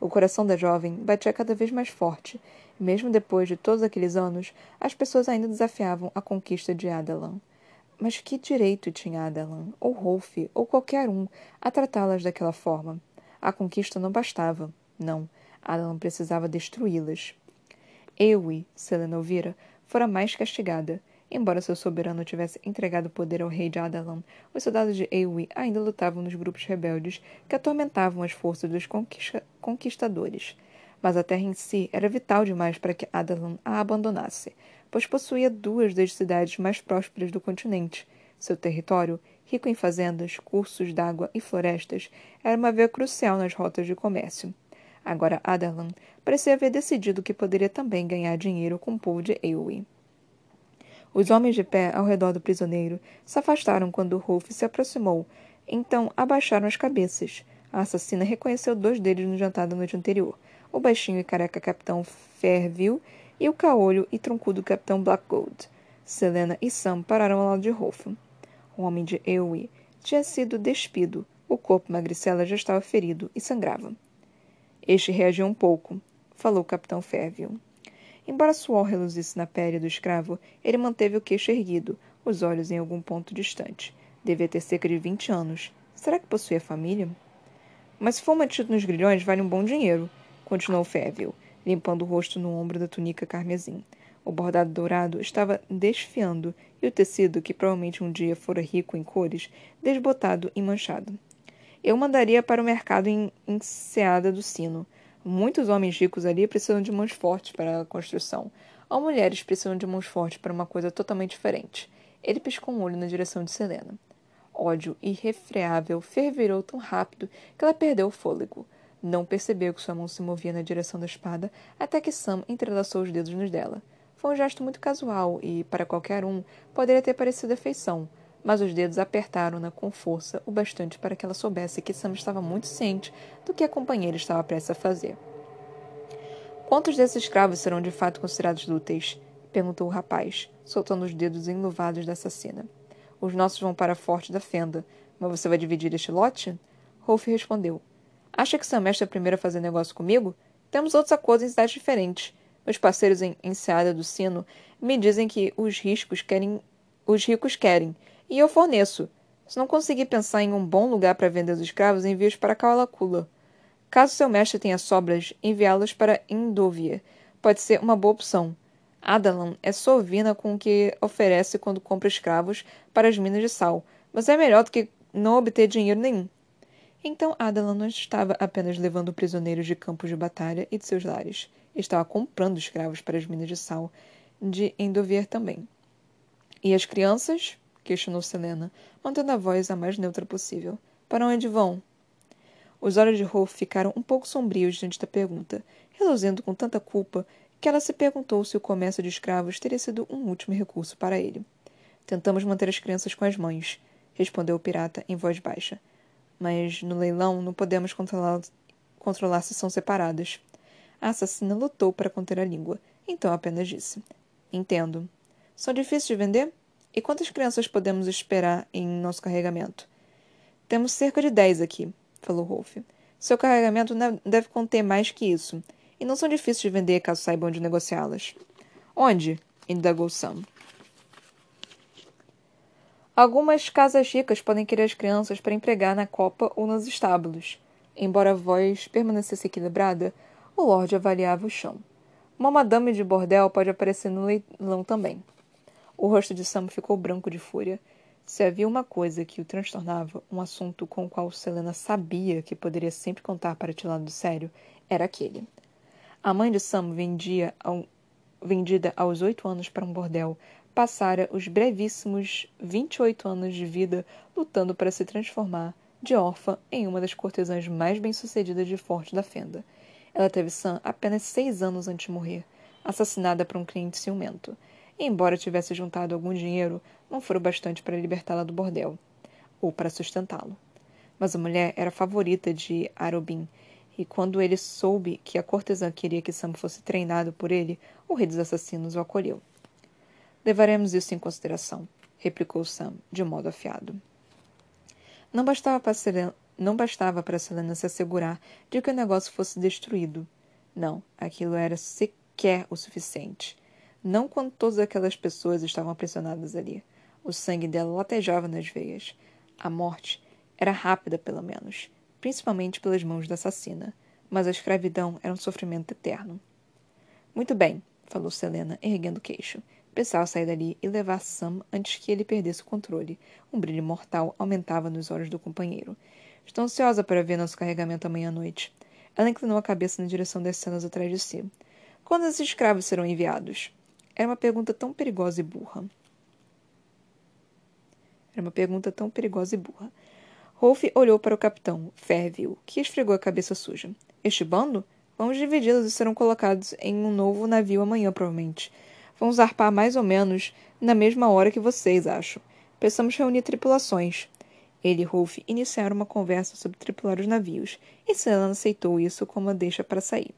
O coração da jovem batia cada vez mais forte, e mesmo depois de todos aqueles anos, as pessoas ainda desafiavam a conquista de Adalan. Mas que direito tinha Adalan, ou Rolf, ou qualquer um, a tratá-las daquela forma? A conquista não bastava. Não, Adalan precisava destruí-las. Ewi, Selena ouvira, fora mais castigada, Embora seu soberano tivesse entregado o poder ao rei de Adalan, os soldados de Ewi ainda lutavam nos grupos rebeldes que atormentavam as forças dos conquistadores. Mas a terra em si era vital demais para que Adalan a abandonasse, pois possuía duas das cidades mais prósperas do continente. Seu território, rico em fazendas, cursos d'água e florestas, era uma via crucial nas rotas de comércio. Agora Adalan parecia haver decidido que poderia também ganhar dinheiro com o povo de Eowyn. Os homens de pé ao redor do prisioneiro se afastaram quando Rolf se aproximou, então abaixaram as cabeças. A assassina reconheceu dois deles no jantar da noite anterior: o baixinho e careca capitão Fairville e o caolho e troncudo capitão Blackgold. Selena e Sam pararam ao lado de Rolf. O homem de Eowyn tinha sido despido. O corpo magricela já estava ferido e sangrava. Este reagiu um pouco, falou o capitão Fairville. Embora suor reluzisse na pele do escravo, ele manteve o queixo erguido, os olhos em algum ponto distante. Devia ter cerca de vinte anos. Será que possuía família? Mas se for mantido nos grilhões, vale um bom dinheiro, continuou Févil, limpando o rosto no ombro da túnica carmesim. O bordado dourado estava desfiando e o tecido, que provavelmente um dia fora rico em cores, desbotado e manchado. Eu mandaria para o mercado em Enseada do Sino. Muitos homens ricos ali precisam de mãos fortes para a construção. Ou mulheres precisam de mãos fortes para uma coisa totalmente diferente. Ele piscou um olho na direção de Selena. Ódio irrefreável fervirou tão rápido que ela perdeu o fôlego. Não percebeu que sua mão se movia na direção da espada até que Sam entrelaçou os dedos nos dela. Foi um gesto muito casual e, para qualquer um, poderia ter parecido afeição, mas os dedos apertaram-na com força o bastante para que ela soubesse que Sam estava muito ciente do que a companheira estava prestes a fazer. Quantos desses escravos serão de fato considerados úteis? perguntou o rapaz, soltando os dedos enluvados da assassina. Os nossos vão para a Forte da Fenda, mas você vai dividir este lote? Rolf respondeu. Acha que Sam é a primeira a fazer negócio comigo? Temos outros acordos em cidades diferentes. Meus parceiros em Enseada do Sino me dizem que os ricos querem, os ricos querem, e eu forneço. Se não conseguir pensar em um bom lugar para vender os escravos, envie-os para Kalakula. Caso seu mestre tenha sobras, enviá-los para Indovia. Pode ser uma boa opção. Adalan é sovina com o que oferece quando compra escravos para as minas de sal, mas é melhor do que não obter dinheiro nenhum. Então Adalan não estava apenas levando prisioneiros de campos de batalha e de seus lares estava comprando escravos para as minas de sal de Endovier também. E as crianças? questionou Selena, mantendo a voz a mais neutra possível. Para onde vão? Os olhos de Rolf ficaram um pouco sombrios diante da pergunta, reluzindo com tanta culpa que ela se perguntou se o comércio de escravos teria sido um último recurso para ele. Tentamos manter as crianças com as mães, respondeu o pirata em voz baixa. Mas no leilão não podemos controlar, controlar se são separadas. A assassina lutou para conter a língua, então apenas disse: Entendo. São difíceis de vender? E quantas crianças podemos esperar em nosso carregamento? Temos cerca de dez aqui, falou Rolf. Seu carregamento deve conter mais que isso, e não são difíceis de vender caso saibam onde negociá-las. Onde? indagou Sam. Algumas casas ricas podem querer as crianças para empregar na copa ou nos estábulos. Embora a voz permanecesse equilibrada, o Lorde avaliava o chão. Uma madame de bordel pode aparecer no leilão também. O rosto de Sam ficou branco de fúria. Se havia uma coisa que o transtornava, um assunto com o qual Selena sabia que poderia sempre contar para tirá-lo do sério, era aquele. A mãe de Sam vendia ao, vendida aos oito anos para um bordel, passara os brevíssimos vinte e oito anos de vida lutando para se transformar, de órfã, em uma das cortesãs mais bem-sucedidas de Forte da Fenda. Ela teve Sam apenas seis anos antes de morrer, assassinada por um cliente ciumento. E, embora tivesse juntado algum dinheiro, não foi o bastante para libertá-la do bordel, ou para sustentá-lo. Mas a mulher era a favorita de Arobin, e quando ele soube que a cortesã queria que Sam fosse treinado por ele, o rei dos assassinos o acolheu. Levaremos isso em consideração, replicou Sam, de modo afiado. Não bastava para não bastava para Selena se assegurar de que o negócio fosse destruído. Não, aquilo era sequer o suficiente. Não quando todas aquelas pessoas estavam aprisionadas ali. O sangue dela latejava nas veias. A morte era rápida, pelo menos, principalmente pelas mãos da assassina, mas a escravidão era um sofrimento eterno. Muito bem, falou Selena, erguendo o queixo. Pensava sair dali e levar Sam antes que ele perdesse o controle. Um brilho mortal aumentava nos olhos do companheiro. Estou ansiosa para ver nosso carregamento amanhã à noite. Ela inclinou a cabeça na direção das cenas atrás de si. Quando esses escravos serão enviados? Era uma pergunta tão perigosa e burra. Era uma pergunta tão perigosa e burra. Rolf olhou para o capitão, Fairville, que esfregou a cabeça suja. Este bando? Vamos dividi-los e serão colocados em um novo navio amanhã, provavelmente. Vamos zarpar mais ou menos na mesma hora que vocês, acho. Precisamos reunir tripulações. Ele e Rolf iniciaram uma conversa sobre tripular os navios, e Selena aceitou isso como uma deixa para sair.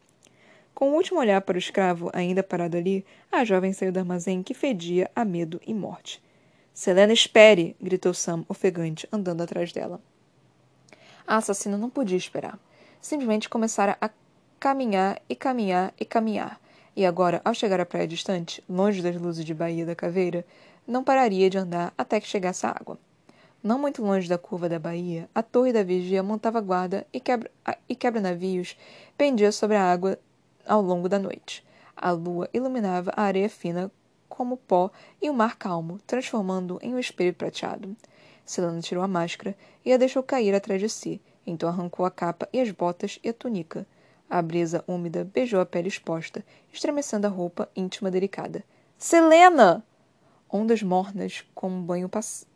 Com o um último olhar para o escravo ainda parado ali, a jovem saiu do armazém que fedia a medo e morte. Selena, espere! gritou Sam, ofegante, andando atrás dela. A assassina não podia esperar. Simplesmente começara a caminhar e caminhar e caminhar. E agora, ao chegar à praia distante, longe das luzes de Baía da Caveira, não pararia de andar até que chegasse à água. Não muito longe da curva da baía, a torre da vigia montava guarda e quebra-navios quebra pendia sobre a água ao longo da noite. A lua iluminava a areia fina como pó e o mar calmo, transformando-o em um espelho prateado. Selena tirou a máscara e a deixou cair atrás de si, então arrancou a capa e as botas e a túnica. A brisa úmida beijou a pele exposta, estremecendo a roupa íntima delicada. Selena! Ondas mornas, como um banho pass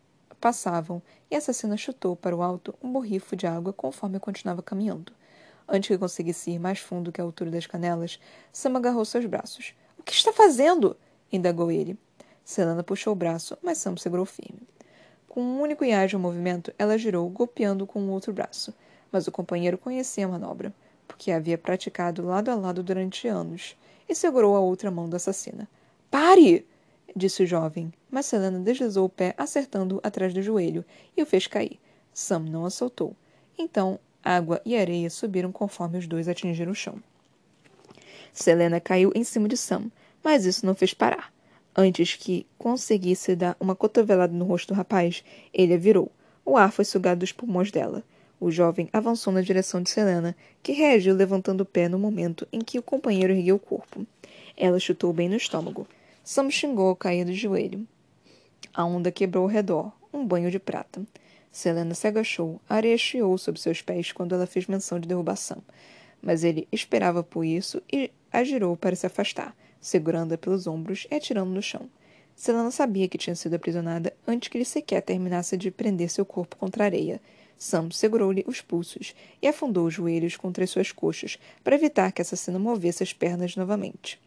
passavam, e a assassina chutou para o alto um borrifo de água conforme continuava caminhando. Antes que conseguisse ir mais fundo que a altura das canelas, Sam agarrou seus braços. O que está fazendo? indagou ele. Selena puxou o braço, mas Sam segurou firme. Com um único e ágil movimento, ela girou, golpeando com o outro braço. Mas o companheiro conhecia a manobra, porque a havia praticado lado a lado durante anos, e segurou a outra mão da assassina. Pare! disse o jovem, mas Selena deslizou o pé, acertando-o atrás do joelho, e o fez cair. Sam não a soltou. Então, água e areia subiram conforme os dois atingiram o chão. Selena caiu em cima de Sam, mas isso não fez parar. Antes que conseguisse dar uma cotovelada no rosto do rapaz, ele a virou. O ar foi sugado dos pulmões dela. O jovem avançou na direção de Selena, que reagiu levantando o pé no momento em que o companheiro ergueu o corpo. Ela chutou bem no estômago. Sam xingou ao cair do joelho. A onda quebrou ao redor, um banho de prata. Selena se agachou, a areia chiou sob seus pés quando ela fez menção de derrubar Sam. Mas ele esperava por isso e a girou para se afastar segurando-a pelos ombros e atirando no chão. Selena sabia que tinha sido aprisionada antes que ele sequer terminasse de prender seu corpo contra a areia. Sam segurou-lhe os pulsos e afundou os joelhos contra as suas coxas para evitar que a assassina movesse as pernas novamente.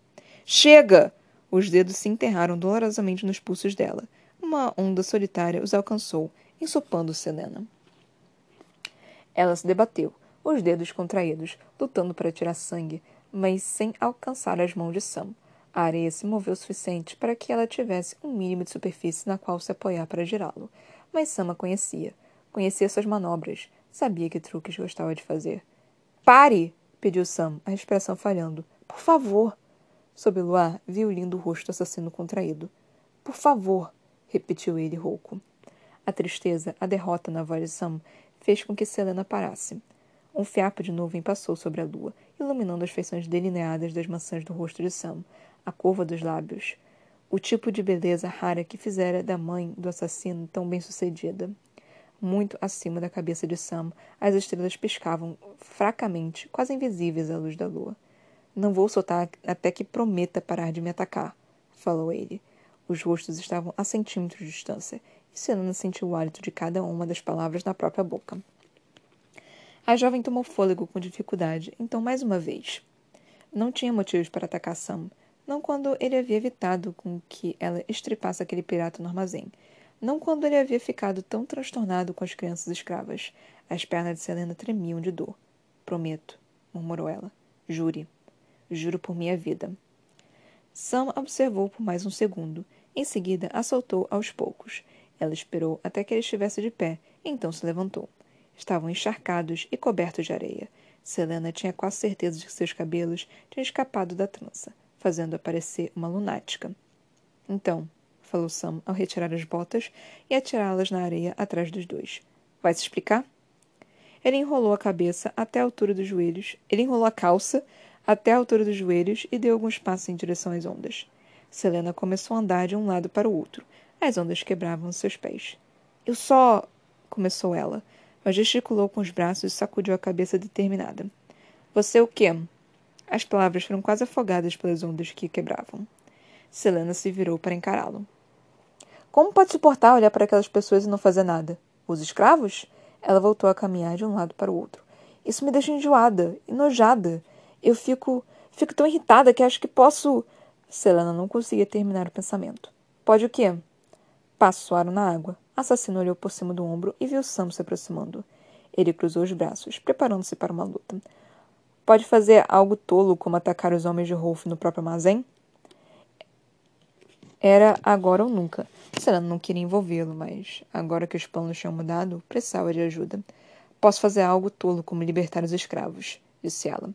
Chega! Os dedos se enterraram dolorosamente nos pulsos dela. Uma onda solitária os alcançou, ensopando Selena. Ela se debateu, os dedos contraídos, lutando para tirar sangue, mas sem alcançar as mãos de Sam. A areia se moveu o suficiente para que ela tivesse um mínimo de superfície na qual se apoiar para girá-lo. Mas Sam a conhecia. Conhecia suas manobras. Sabia que truques gostava de fazer. Pare! pediu Sam, a expressão falhando. Por favor! Sob o luar, viu o lindo rosto assassino contraído. Por favor! repetiu ele rouco. A tristeza, a derrota na voz de Sam, fez com que Selena parasse. Um fiapo de nuvem passou sobre a lua, iluminando as feições delineadas das maçãs do rosto de Sam, a curva dos lábios, o tipo de beleza rara que fizera da mãe do assassino tão bem-sucedida. Muito acima da cabeça de Sam, as estrelas piscavam fracamente, quase invisíveis à luz da lua. Não vou soltar até que prometa parar de me atacar, falou ele. Os rostos estavam a centímetros de distância, e Selena sentiu o hálito de cada uma das palavras na própria boca. A jovem tomou fôlego com dificuldade, então mais uma vez. Não tinha motivos para atacar Sam, não quando ele havia evitado com que ela estripasse aquele pirata no armazém. Não quando ele havia ficado tão transtornado com as crianças escravas. As pernas de Selena tremiam de dor. Prometo, murmurou ela. Jure. Juro por minha vida. Sam observou por mais um segundo. Em seguida, a soltou aos poucos. Ela esperou até que ele estivesse de pé, então se levantou. Estavam encharcados e cobertos de areia. Selena tinha quase certeza de que seus cabelos tinham escapado da trança fazendo-a parecer uma lunática. Então, falou Sam ao retirar as botas e atirá-las na areia atrás dos dois. Vai se explicar? Ele enrolou a cabeça até a altura dos joelhos. Ele enrolou a calça até a altura dos joelhos e deu alguns passos em direção às ondas. Selena começou a andar de um lado para o outro. As ondas quebravam seus pés. Eu só. começou ela, mas gesticulou com os braços e sacudiu a cabeça determinada. Você o quê? As palavras foram quase afogadas pelas ondas que quebravam. Selena se virou para encará-lo. Como pode suportar olhar para aquelas pessoas e não fazer nada? Os escravos? Ela voltou a caminhar de um lado para o outro. Isso me deixa enjoada, enojada. Eu fico. fico tão irritada que acho que posso. Selena não conseguia terminar o pensamento. Pode o quê? Passos soaram na água. Assassino olhou por cima do ombro e viu Sam se aproximando. Ele cruzou os braços, preparando-se para uma luta. Pode fazer algo tolo como atacar os homens de Rolf no próprio armazém? Era agora ou nunca. Selena não queria envolvê-lo, mas agora que os planos tinham mudado, precisava de ajuda. Posso fazer algo tolo como libertar os escravos, disse ela.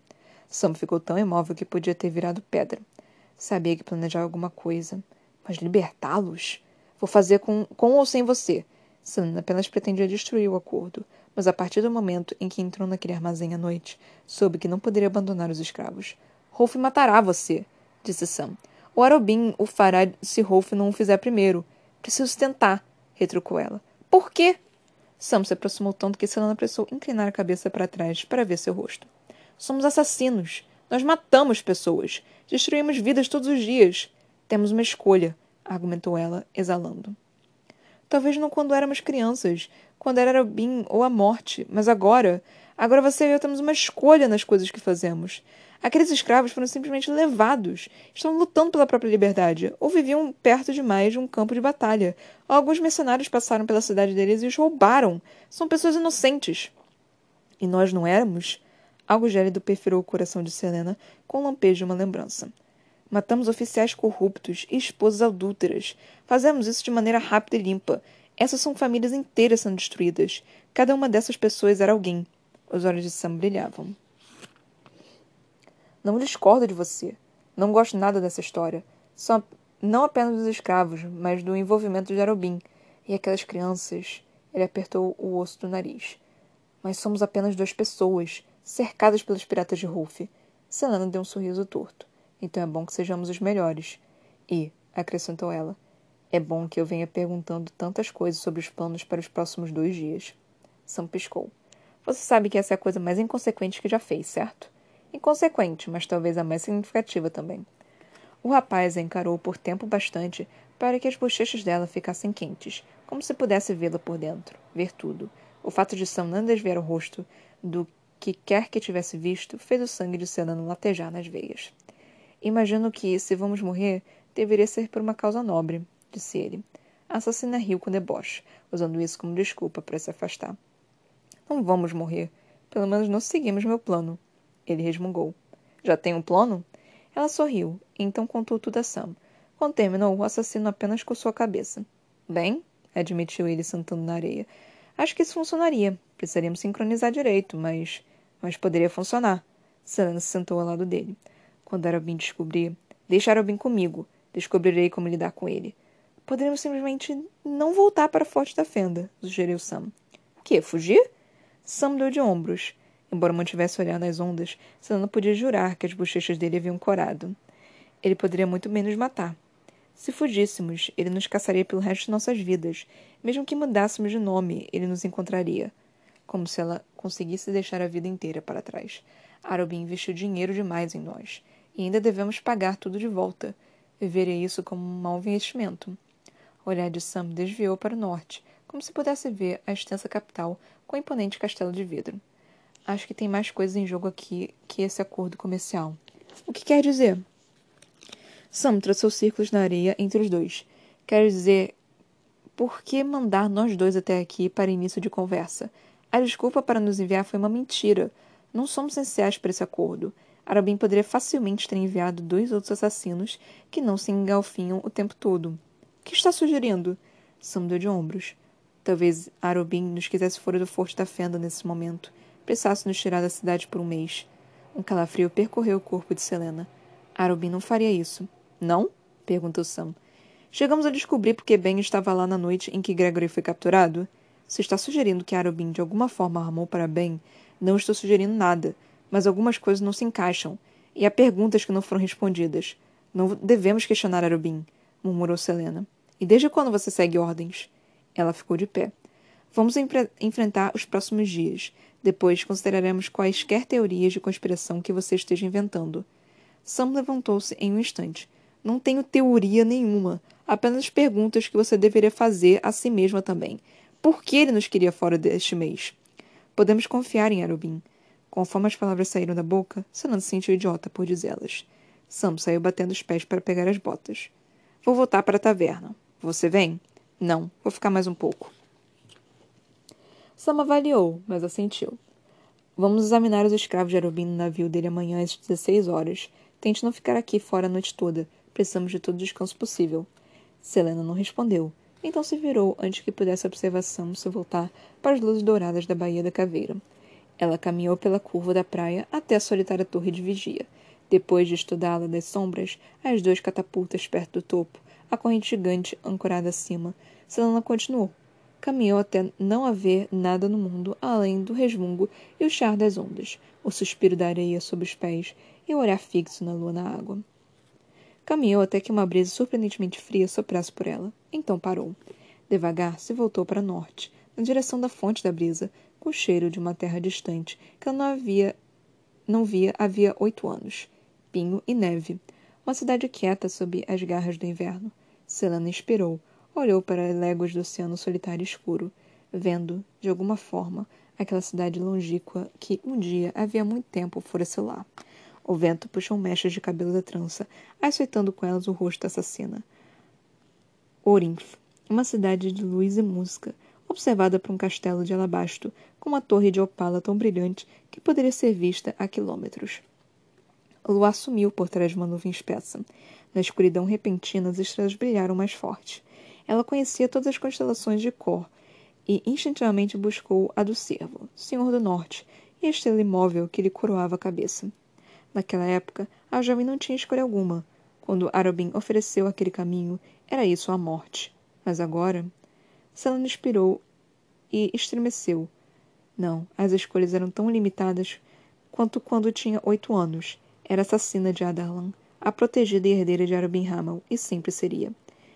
Sam ficou tão imóvel que podia ter virado pedra. Sabia que planejava alguma coisa. Mas libertá-los? Vou fazer com, com ou sem você. Selena apenas pretendia destruir o acordo mas a partir do momento em que entrou naquele armazém à noite, soube que não poderia abandonar os escravos. Rolf matará você. disse Sam. O Arobin o fará se Rolf não o fizer primeiro. Preciso tentar, retrucou ela. Por quê? Sam se aproximou tanto que Selena precisou inclinar a cabeça para trás para ver seu rosto. Somos assassinos. Nós matamos pessoas. Destruímos vidas todos os dias. Temos uma escolha, argumentou ela, exalando. Talvez não quando éramos crianças, quando era Arobin ou a morte, mas agora, agora você e eu temos uma escolha nas coisas que fazemos. Aqueles escravos foram simplesmente levados. Estão lutando pela própria liberdade. Ou viviam perto demais de um campo de batalha. Alguns mercenários passaram pela cidade deles e os roubaram. São pessoas inocentes. E nós não éramos? Algo gélido perfurou o coração de Selena com o lampejo de uma lembrança. Matamos oficiais corruptos e esposas adúlteras. Fazemos isso de maneira rápida e limpa. Essas são famílias inteiras sendo destruídas. Cada uma dessas pessoas era alguém. Os olhos de Sam brilhavam. Não discordo de você. Não gosto nada dessa história. Só não apenas dos escravos, mas do envolvimento de Arobin e aquelas crianças. Ele apertou o osso do nariz. Mas somos apenas duas pessoas, cercadas pelos piratas de Rolf. Selena deu um sorriso torto. Então é bom que sejamos os melhores. E, acrescentou ela, é bom que eu venha perguntando tantas coisas sobre os planos para os próximos dois dias. Sam piscou. Você sabe que essa é a coisa mais inconsequente que já fez, certo? inconsequente, mas talvez a mais significativa também. O rapaz a encarou por tempo bastante para que as bochechas dela ficassem quentes, como se pudesse vê-la por dentro, ver tudo. O fato de Sam não desviar o rosto do que quer que tivesse visto fez o sangue de Selano latejar nas veias. Imagino que, se vamos morrer, deveria ser por uma causa nobre, disse ele. A assassina riu com deboche, usando isso como desculpa para se afastar. Não vamos morrer. Pelo menos não seguimos meu plano. Ele resmungou. Já tem um plano? Ela sorriu, e então contou tudo a Sam. Quando terminou, o assassino apenas coçou a cabeça. Bem, admitiu ele sentando na areia. Acho que isso funcionaria. Precisaríamos sincronizar direito, mas. Mas poderia funcionar. Selena se sentou ao lado dele. Quando Arabin descobrir. Deixa Arabin comigo. Descobrirei como lidar com ele. Poderíamos simplesmente não voltar para a Forte da Fenda, sugeriu Sam. O quê? Fugir? Sam deu de ombros. Embora mantivesse o olhar nas ondas, Selena podia jurar que as bochechas dele haviam corado. Ele poderia muito bem nos matar. Se fugíssemos, ele nos caçaria pelo resto de nossas vidas. Mesmo que mudássemos de nome, ele nos encontraria. Como se ela conseguisse deixar a vida inteira para trás. Arobin investiu dinheiro demais em nós. E ainda devemos pagar tudo de volta. Eu veria isso como um mau investimento. O olhar de Sam desviou para o norte, como se pudesse ver a extensa capital com o imponente castelo de vidro. Acho que tem mais coisas em jogo aqui que esse acordo comercial. O que quer dizer? Sam traçou círculos na areia entre os dois. Quer dizer, por que mandar nós dois até aqui para início de conversa? A desculpa para nos enviar foi uma mentira. Não somos essenciais para esse acordo. Arabim poderia facilmente ter enviado dois outros assassinos que não se engalfinham o tempo todo. Que está sugerindo? Sam deu de ombros. Talvez Arobin nos quisesse fora do Forte da Fenda nesse momento precisasse nos tirar da cidade por um mês. Um calafrio percorreu o corpo de Selena. Arobin não faria isso. Não? perguntou Sam. Chegamos a descobrir porque Ben estava lá na noite em que Gregory foi capturado? Se está sugerindo que Arobin de alguma forma armou para Ben, não estou sugerindo nada, mas algumas coisas não se encaixam, e há perguntas que não foram respondidas. Não devemos questionar Arobin, murmurou Selena. E desde quando você segue ordens? Ela ficou de pé. Vamos enfrentar os próximos dias. Depois consideraremos quaisquer teorias de conspiração que você esteja inventando. Sam levantou-se em um instante. Não tenho teoria nenhuma, apenas perguntas que você deveria fazer a si mesma também. Por que ele nos queria fora deste mês? Podemos confiar em Arubin. Conforme as palavras saíram da boca, Sam se sentiu idiota por dizê-las. Sam saiu batendo os pés para pegar as botas. Vou voltar para a taverna. Você vem? Não, vou ficar mais um pouco. Sam avaliou, mas assentiu. Vamos examinar os escravos de Arubin no navio dele amanhã às 16 horas. Tente não ficar aqui fora a noite toda. Precisamos de todo o descanso possível. Selena não respondeu. Então se virou antes que pudesse a observação se voltar para as luzes douradas da Baía da Caveira. Ela caminhou pela curva da praia até a solitária torre de vigia. Depois de estudá-la das sombras, as duas catapultas perto do topo, a corrente gigante ancorada acima, Selena continuou, caminhou até não haver nada no mundo além do resmungo e o char das ondas, o suspiro da areia sob os pés e o olhar fixo na lua na água. Caminhou até que uma brisa surpreendentemente fria soprasse por ela. Então parou. Devagar se voltou para norte, na direção da fonte da brisa, com o cheiro de uma terra distante que ela não havia não via havia oito anos. Pinho e neve. Uma cidade quieta sob as garras do inverno. Selena expirou, olhou para léguas do oceano solitário e escuro, vendo, de alguma forma, aquela cidade longínqua que um dia havia muito tempo fora seu lar. O vento puxou mechas de cabelo da trança, açoitando com elas o rosto assassina. Orinth, uma cidade de luz e música, observada por um castelo de alabastro, com uma torre de opala tão brilhante que poderia ser vista a quilômetros. O luar sumiu por trás de uma nuvem espessa. Na escuridão repentina, as estrelas brilharam mais forte. Ela conhecia todas as constelações de cor e instintivamente buscou a do cervo, senhor do norte, e a estrela imóvel que lhe coroava a cabeça. Naquela época, a jovem não tinha escolha alguma. Quando Arobin ofereceu aquele caminho, era isso a morte. Mas agora. Selena expirou e estremeceu. Não, as escolhas eram tão limitadas quanto quando tinha oito anos. Era assassina de Adarlan, a protegida e herdeira de Arobin Hamel, e sempre seria.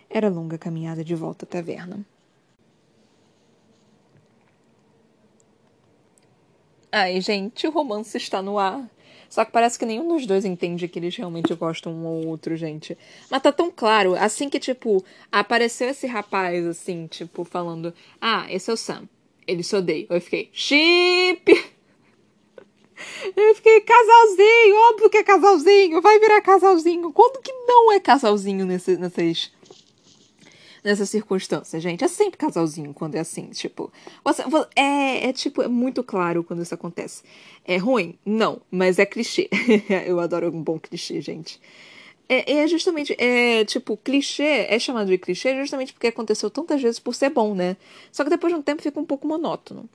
Era longa a caminhada de volta à taverna. Ai, gente, o romance está no ar. Só que parece que nenhum dos dois entende que eles realmente gostam um ou outro, gente. Mas tá tão claro, assim que, tipo, apareceu esse rapaz, assim, tipo, falando: Ah, esse é o Sam. Ele se odeia. Eu fiquei: Chip! Eu fiquei, casalzinho, óbvio que é casalzinho, vai virar casalzinho. Quando que não é casalzinho nesse, nessas nessa circunstância, gente. É sempre casalzinho quando é assim, tipo. Você, é, é tipo, é muito claro quando isso acontece. É ruim? Não, mas é clichê. Eu adoro um bom clichê, gente. É, é justamente, é tipo, clichê é chamado de clichê justamente porque aconteceu tantas vezes por ser bom, né? Só que depois de um tempo fica um pouco monótono.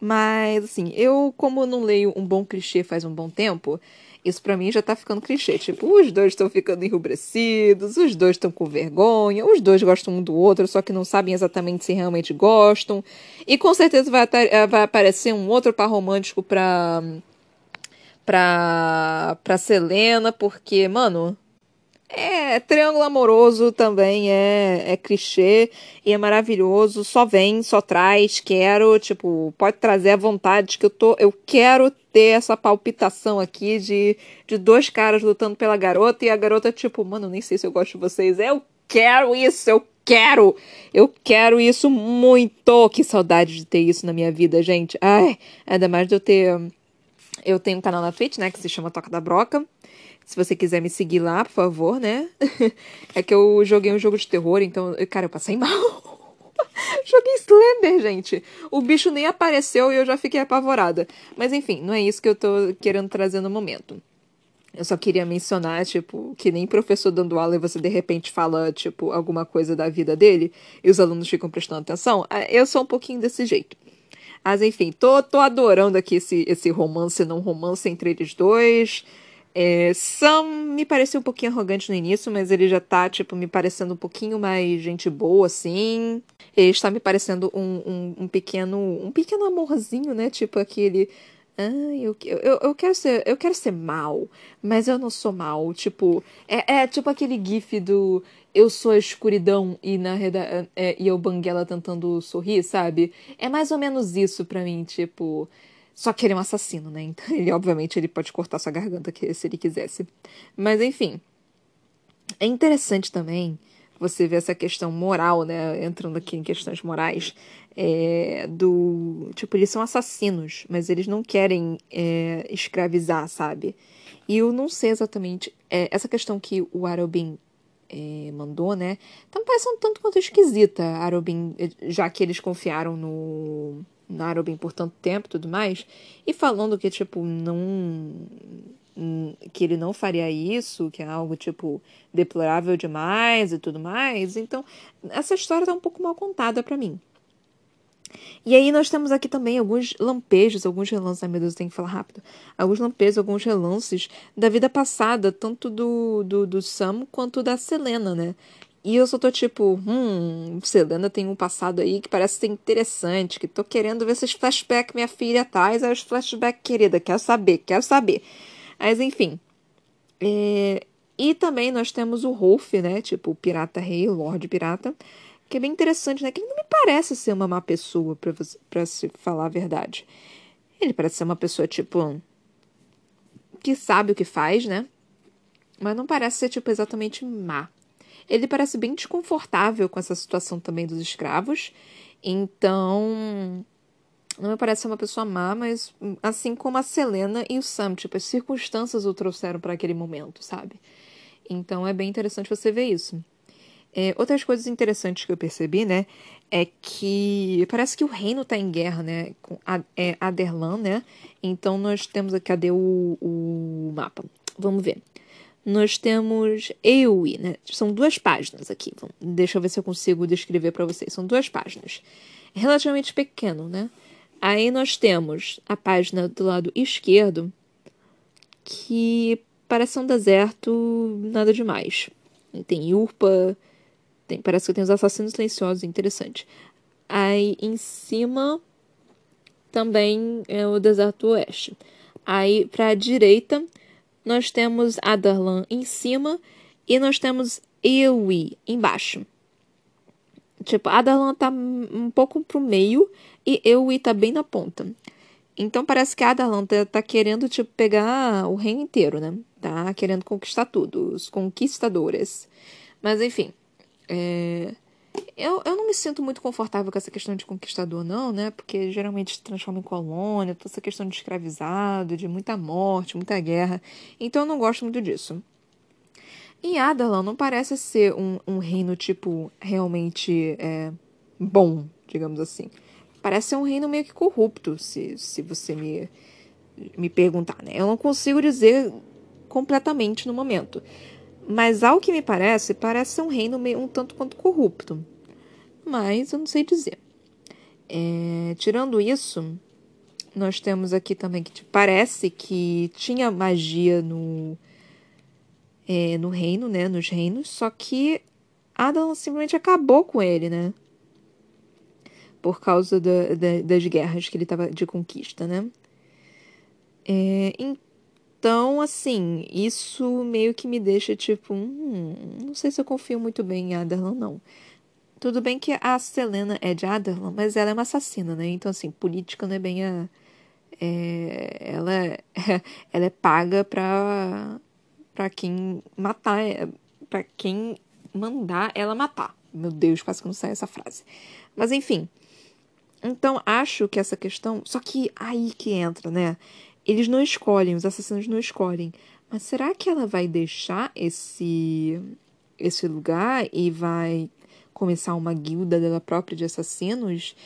Mas, assim, eu, como não leio um bom clichê faz um bom tempo, isso para mim já tá ficando clichê. Tipo, os dois estão ficando enrubrecidos, os dois estão com vergonha, os dois gostam um do outro, só que não sabem exatamente se realmente gostam. E com certeza vai, eh, vai aparecer um outro par romântico pra. pra. pra Selena, porque, mano, é, triângulo amoroso também é, é clichê e é maravilhoso. Só vem, só traz, quero, tipo, pode trazer à vontade que eu tô, eu quero ter essa palpitação aqui de, de dois caras lutando pela garota e a garota tipo, mano, nem sei se eu gosto de vocês. Eu quero isso, eu quero. Eu quero isso muito. Que saudade de ter isso na minha vida, gente. Ai, ainda mais de eu ter eu tenho um canal na Twitch, né, que se chama Toca da Broca. Se você quiser me seguir lá, por favor, né? é que eu joguei um jogo de terror, então, cara, eu passei mal. joguei Slender, gente. O bicho nem apareceu e eu já fiquei apavorada. Mas enfim, não é isso que eu tô querendo trazer no momento. Eu só queria mencionar, tipo, que nem professor dando aula e você de repente fala, tipo, alguma coisa da vida dele e os alunos ficam prestando atenção. Ah, eu sou um pouquinho desse jeito. Mas enfim, tô, tô adorando aqui esse, esse romance, não romance entre eles dois. É, Sam me pareceu um pouquinho arrogante no início, mas ele já tá, tipo, me parecendo um pouquinho mais gente boa, assim. Ele está me parecendo um, um, um pequeno. um pequeno amorzinho, né? Tipo aquele. Ah, eu, eu, eu, quero ser, eu quero ser mal, mas eu não sou mal. Tipo, é, é tipo aquele gif do eu sou a escuridão e na reda é, e eu banguela tentando sorrir, sabe? É mais ou menos isso pra mim, tipo. Só que ele é um assassino, né? Então ele, obviamente, ele pode cortar sua garganta se ele quisesse. Mas enfim. É interessante também você ver essa questão moral, né? Entrando aqui em questões morais. É, do. Tipo, eles são assassinos, mas eles não querem é, escravizar, sabe? E eu não sei exatamente. É, essa questão que o Arobin é, mandou, né? Tá me parecendo tanto quanto esquisita, Arobin, já que eles confiaram no Narobin por tanto tempo tudo mais, e falando que, tipo, não. que ele não faria isso, que é algo, tipo, deplorável demais e tudo mais. Então, essa história tá um pouco mal contada para mim. E aí nós temos aqui também alguns lampejos, alguns relances, ai meu Deus, eu tenho que falar rápido. Alguns lampejos, alguns relances da vida passada, tanto do, do, do Sam quanto da Selena, né? E eu só tô tipo, hum, Selena tem um passado aí que parece ser interessante, que tô querendo ver esses flashbacks minha filha traz, aí os flashbacks, querida, quero saber, quero saber. Mas enfim. É... E também nós temos o Rolf, né? Tipo, o pirata rei, o Lorde Pirata. Que é bem interessante, né? Que ele não me parece ser uma má pessoa, pra, você, pra se falar a verdade. Ele parece ser uma pessoa, tipo. que sabe o que faz, né? Mas não parece ser, tipo, exatamente má. Ele parece bem desconfortável com essa situação também dos escravos. Então. Não me parece ser uma pessoa má, mas assim como a Selena e o Sam, tipo, as circunstâncias o trouxeram para aquele momento, sabe? Então é bem interessante você ver isso. É, outras coisas interessantes que eu percebi, né, é que parece que o reino tá em guerra, né, com a, é, Aderlan, né, então nós temos aqui, cadê o, o mapa? Vamos ver. Nós temos Eui, né, são duas páginas aqui, deixa eu ver se eu consigo descrever para vocês, são duas páginas. É relativamente pequeno, né, aí nós temos a página do lado esquerdo, que Parece um deserto, nada demais. Tem Urpa, tem, parece que tem os assassinos silenciosos, interessante. Aí em cima também é o deserto oeste. Aí para a direita nós temos Adarlan em cima e nós temos Ewi embaixo. Tipo, Adarlan tá um pouco pro meio e Ewi tá bem na ponta. Então parece que a Adalan tá, tá querendo, tipo, pegar o reino inteiro, né? Tá querendo conquistar tudo, os conquistadores. Mas enfim, é... eu, eu não me sinto muito confortável com essa questão de conquistador, não, né? Porque geralmente se transforma em colônia, toda essa questão de escravizado, de muita morte, muita guerra. Então eu não gosto muito disso. E Adalan não parece ser um, um reino, tipo, realmente é, bom, digamos assim. Parece ser um reino meio que corrupto, se, se você me, me perguntar, né? Eu não consigo dizer completamente no momento. Mas ao que me parece, parece um reino meio um tanto quanto corrupto. Mas eu não sei dizer. É, tirando isso, nós temos aqui também que parece que tinha magia no, é, no reino, né? Nos reinos, só que Adam simplesmente acabou com ele, né? por causa da, da, das guerras que ele estava de conquista, né? É, então, assim, isso meio que me deixa tipo, hum, não sei se eu confio muito bem em Adarlan, não. Tudo bem que a Selena é de Adarlan, mas ela é uma assassina, né? Então, assim, política não é bem a. É, ela, é, ela é paga pra, pra quem matar, é, pra quem mandar ela matar. Meu Deus, quase que não sai essa frase. Mas enfim, então, acho que essa questão. Só que aí que entra, né? Eles não escolhem, os assassinos não escolhem. Mas será que ela vai deixar esse, esse lugar e vai começar uma guilda dela própria de assassinos?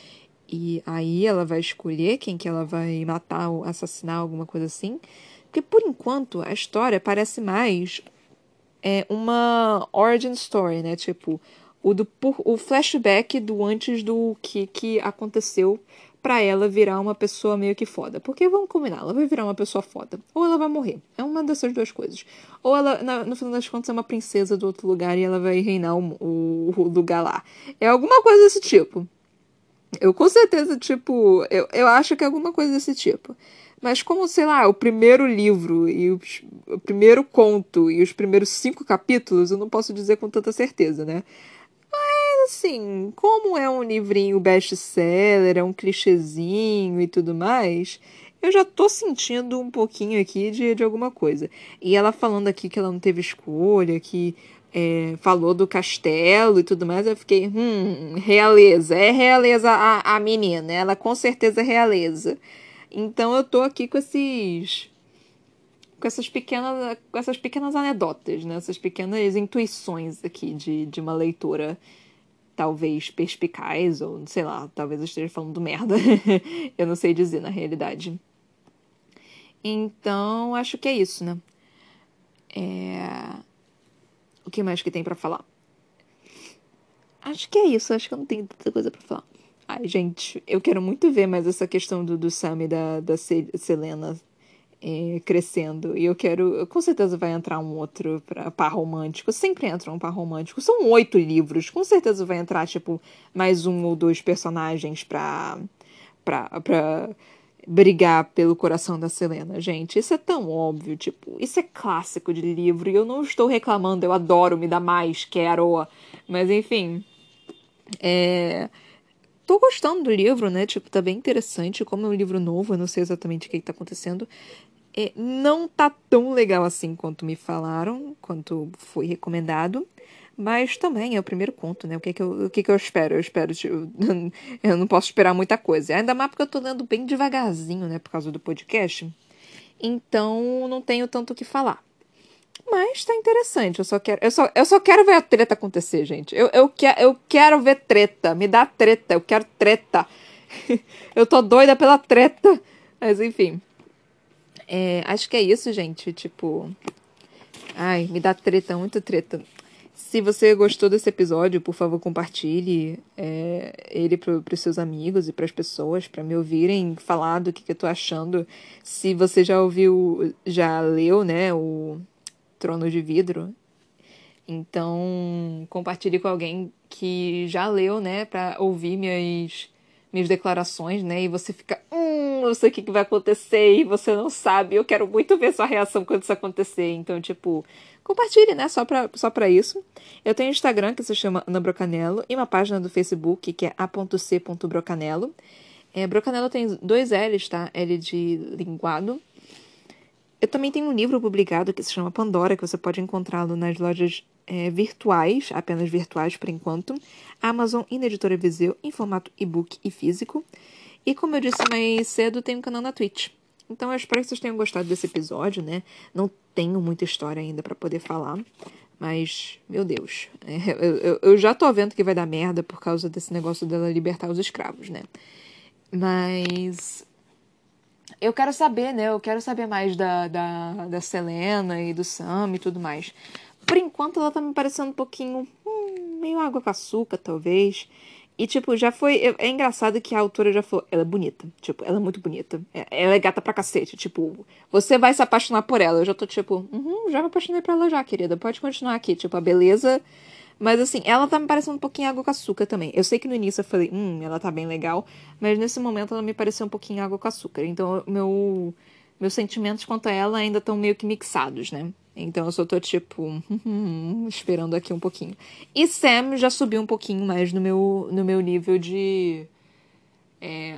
E aí ela vai escolher quem que ela vai matar ou assassinar, alguma coisa assim? Porque por enquanto a história parece mais é, uma origin story, né? Tipo, o, do, o flashback do antes do que, que aconteceu para ela virar uma pessoa meio que foda. Porque vamos combinar, ela vai virar uma pessoa foda. Ou ela vai morrer. É uma dessas duas coisas. Ou ela, na, no final das contas, é uma princesa do outro lugar e ela vai reinar o, o, o lugar lá. É alguma coisa desse tipo. Eu com certeza, tipo, eu, eu acho que é alguma coisa desse tipo. Mas como, sei lá, o primeiro livro e o, o primeiro conto e os primeiros cinco capítulos, eu não posso dizer com tanta certeza, né? Assim, como é um livrinho best-seller, é um clichêzinho e tudo mais, eu já tô sentindo um pouquinho aqui de, de alguma coisa. E ela falando aqui que ela não teve escolha, que é, falou do castelo e tudo mais, eu fiquei, hum, realeza. É realeza a, a menina, ela com certeza é realeza. Então eu tô aqui com esses com essas pequenas com essas pequenas anedotas, né? Essas pequenas intuições aqui de, de uma leitora talvez perspicaz, ou sei lá, talvez eu esteja falando merda. eu não sei dizer na realidade. Então, acho que é isso, né? É... O que mais que tem para falar? Acho que é isso, acho que eu não tenho tanta coisa para falar. Ai, gente, eu quero muito ver mais essa questão do, do Sam e da, da Selena crescendo. E eu quero. Com certeza vai entrar um outro pra par romântico. Sempre entra um par romântico. São oito livros. Com certeza vai entrar, tipo, mais um ou dois personagens pra. pra, pra brigar pelo coração da Selena, gente. Isso é tão óbvio, tipo, isso é clássico de livro e eu não estou reclamando, eu adoro, me dá mais, quero. Mas enfim, é... Tô gostando do livro, né? Tipo, tá bem interessante. Como é um livro novo, eu não sei exatamente o que, que tá acontecendo. É, não tá tão legal assim quanto me falaram, quanto foi recomendado. Mas também é o primeiro conto, né? O que, que, eu, o que, que eu espero? Eu espero. Tipo, eu não posso esperar muita coisa. Ainda mais porque eu tô lendo bem devagarzinho, né? Por causa do podcast. Então não tenho tanto o que falar. Mas tá interessante. Eu só quero, eu só, eu só quero ver a treta acontecer, gente. Eu, eu, que, eu quero ver treta. Me dá treta. Eu quero treta. eu tô doida pela treta. Mas enfim. É, acho que é isso, gente. Tipo. Ai, me dá treta, muito treta. Se você gostou desse episódio, por favor, compartilhe é, ele para os seus amigos e para as pessoas, para me ouvirem falar do que, que eu tô achando. Se você já ouviu, já leu, né, o Trono de Vidro, então compartilhe com alguém que já leu, né, para ouvir minhas, minhas declarações, né, e você fica, hum, eu sei o que, que vai acontecer e você não sabe. Eu quero muito ver sua reação quando isso acontecer. Então, tipo compartilhe, né? Só pra, só pra isso. Eu tenho um Instagram que se chama Ana Brocanello e uma página do Facebook que é a.c.brocanello. É, Brocanello tem dois L's, tá? L de linguado. Eu também tenho um livro publicado que se chama Pandora, que você pode encontrá-lo nas lojas é, virtuais, apenas virtuais por enquanto, Amazon e na editora Viseu, em formato e-book e físico. E como eu disse mais cedo, tem um canal na Twitch. Então eu espero que vocês tenham gostado desse episódio, né? Não tenho muita história ainda para poder falar, mas, meu Deus, eu, eu, eu, já tô vendo que vai dar merda por causa desse negócio dela libertar os escravos, né? Mas. Eu quero saber, né? Eu quero saber mais da, da, da Selena e do Sam e tudo mais. Por enquanto, ela tá me parecendo um pouquinho. Hum, meio água com açúcar, talvez. E, tipo, já foi. É, engraçado que a autora já falou. Ela é bonita. Tipo, ela é muito bonita. É, ela é gata pra cacete. Tipo, você vai se apaixonar por ela. Eu já tô, tipo, uhum, já me apaixonei por ela já, querida. Pode continuar aqui. Tipo, a beleza. Mas, assim, ela tá me parecendo um pouquinho água com açúcar também. Eu sei que no início eu falei, hum, ela tá bem legal. Mas nesse momento ela me pareceu um pouquinho água com açúcar. Então, meu, meus sentimentos quanto a ela ainda estão meio que mixados, né? Então eu só tô tipo esperando aqui um pouquinho. E Sam já subiu um pouquinho mais no meu, no meu nível de. É,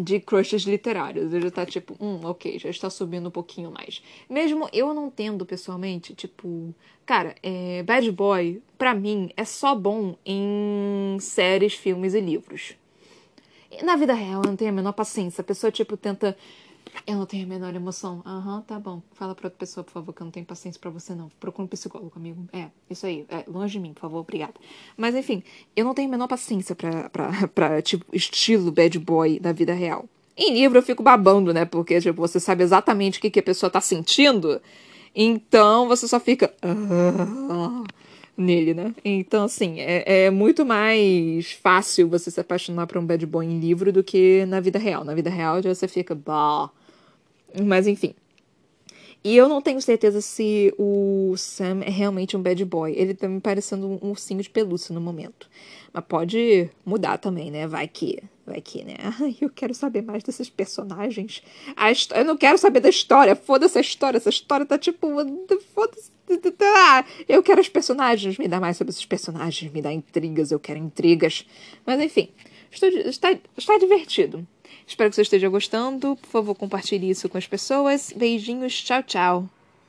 de crushes literários. Ele já tá tipo, hum, ok, já está subindo um pouquinho mais. Mesmo eu não tendo pessoalmente, tipo, cara, é, Bad Boy, pra mim, é só bom em séries, filmes e livros. Na vida real, eu não tenho a menor paciência. A pessoa, tipo, tenta eu não tenho a menor emoção. Aham, uhum, tá bom. Fala pra outra pessoa, por favor, que eu não tenho paciência para você, não. Procura um psicólogo, amigo. É, isso aí. É, longe de mim, por favor, obrigada. Mas, enfim, eu não tenho a menor paciência pra, pra, pra, tipo, estilo bad boy da vida real. Em livro eu fico babando, né? Porque, tipo, você sabe exatamente o que, que a pessoa tá sentindo. Então, você só fica... Uh, nele, né? Então, assim, é, é, muito mais fácil você se apaixonar por um bad boy em livro do que na vida real. Na vida real, você fica... Bah, mas enfim. E eu não tenho certeza se o Sam é realmente um bad boy. Ele tá me parecendo um ursinho de pelúcia no momento. Mas pode mudar também, né? Vai que. Vai que, né? Eu quero saber mais desses personagens. A. Eu não quero saber da história. Foda-se a história. Essa história tá tipo. Foda-se. Eu quero os personagens. Me dá mais sobre esses personagens. Me dá intrigas. Eu quero intrigas. Mas enfim. Estou... Está... Está divertido. Espero que você esteja gostando. Por favor, compartilhe isso com as pessoas. Beijinhos, tchau, tchau.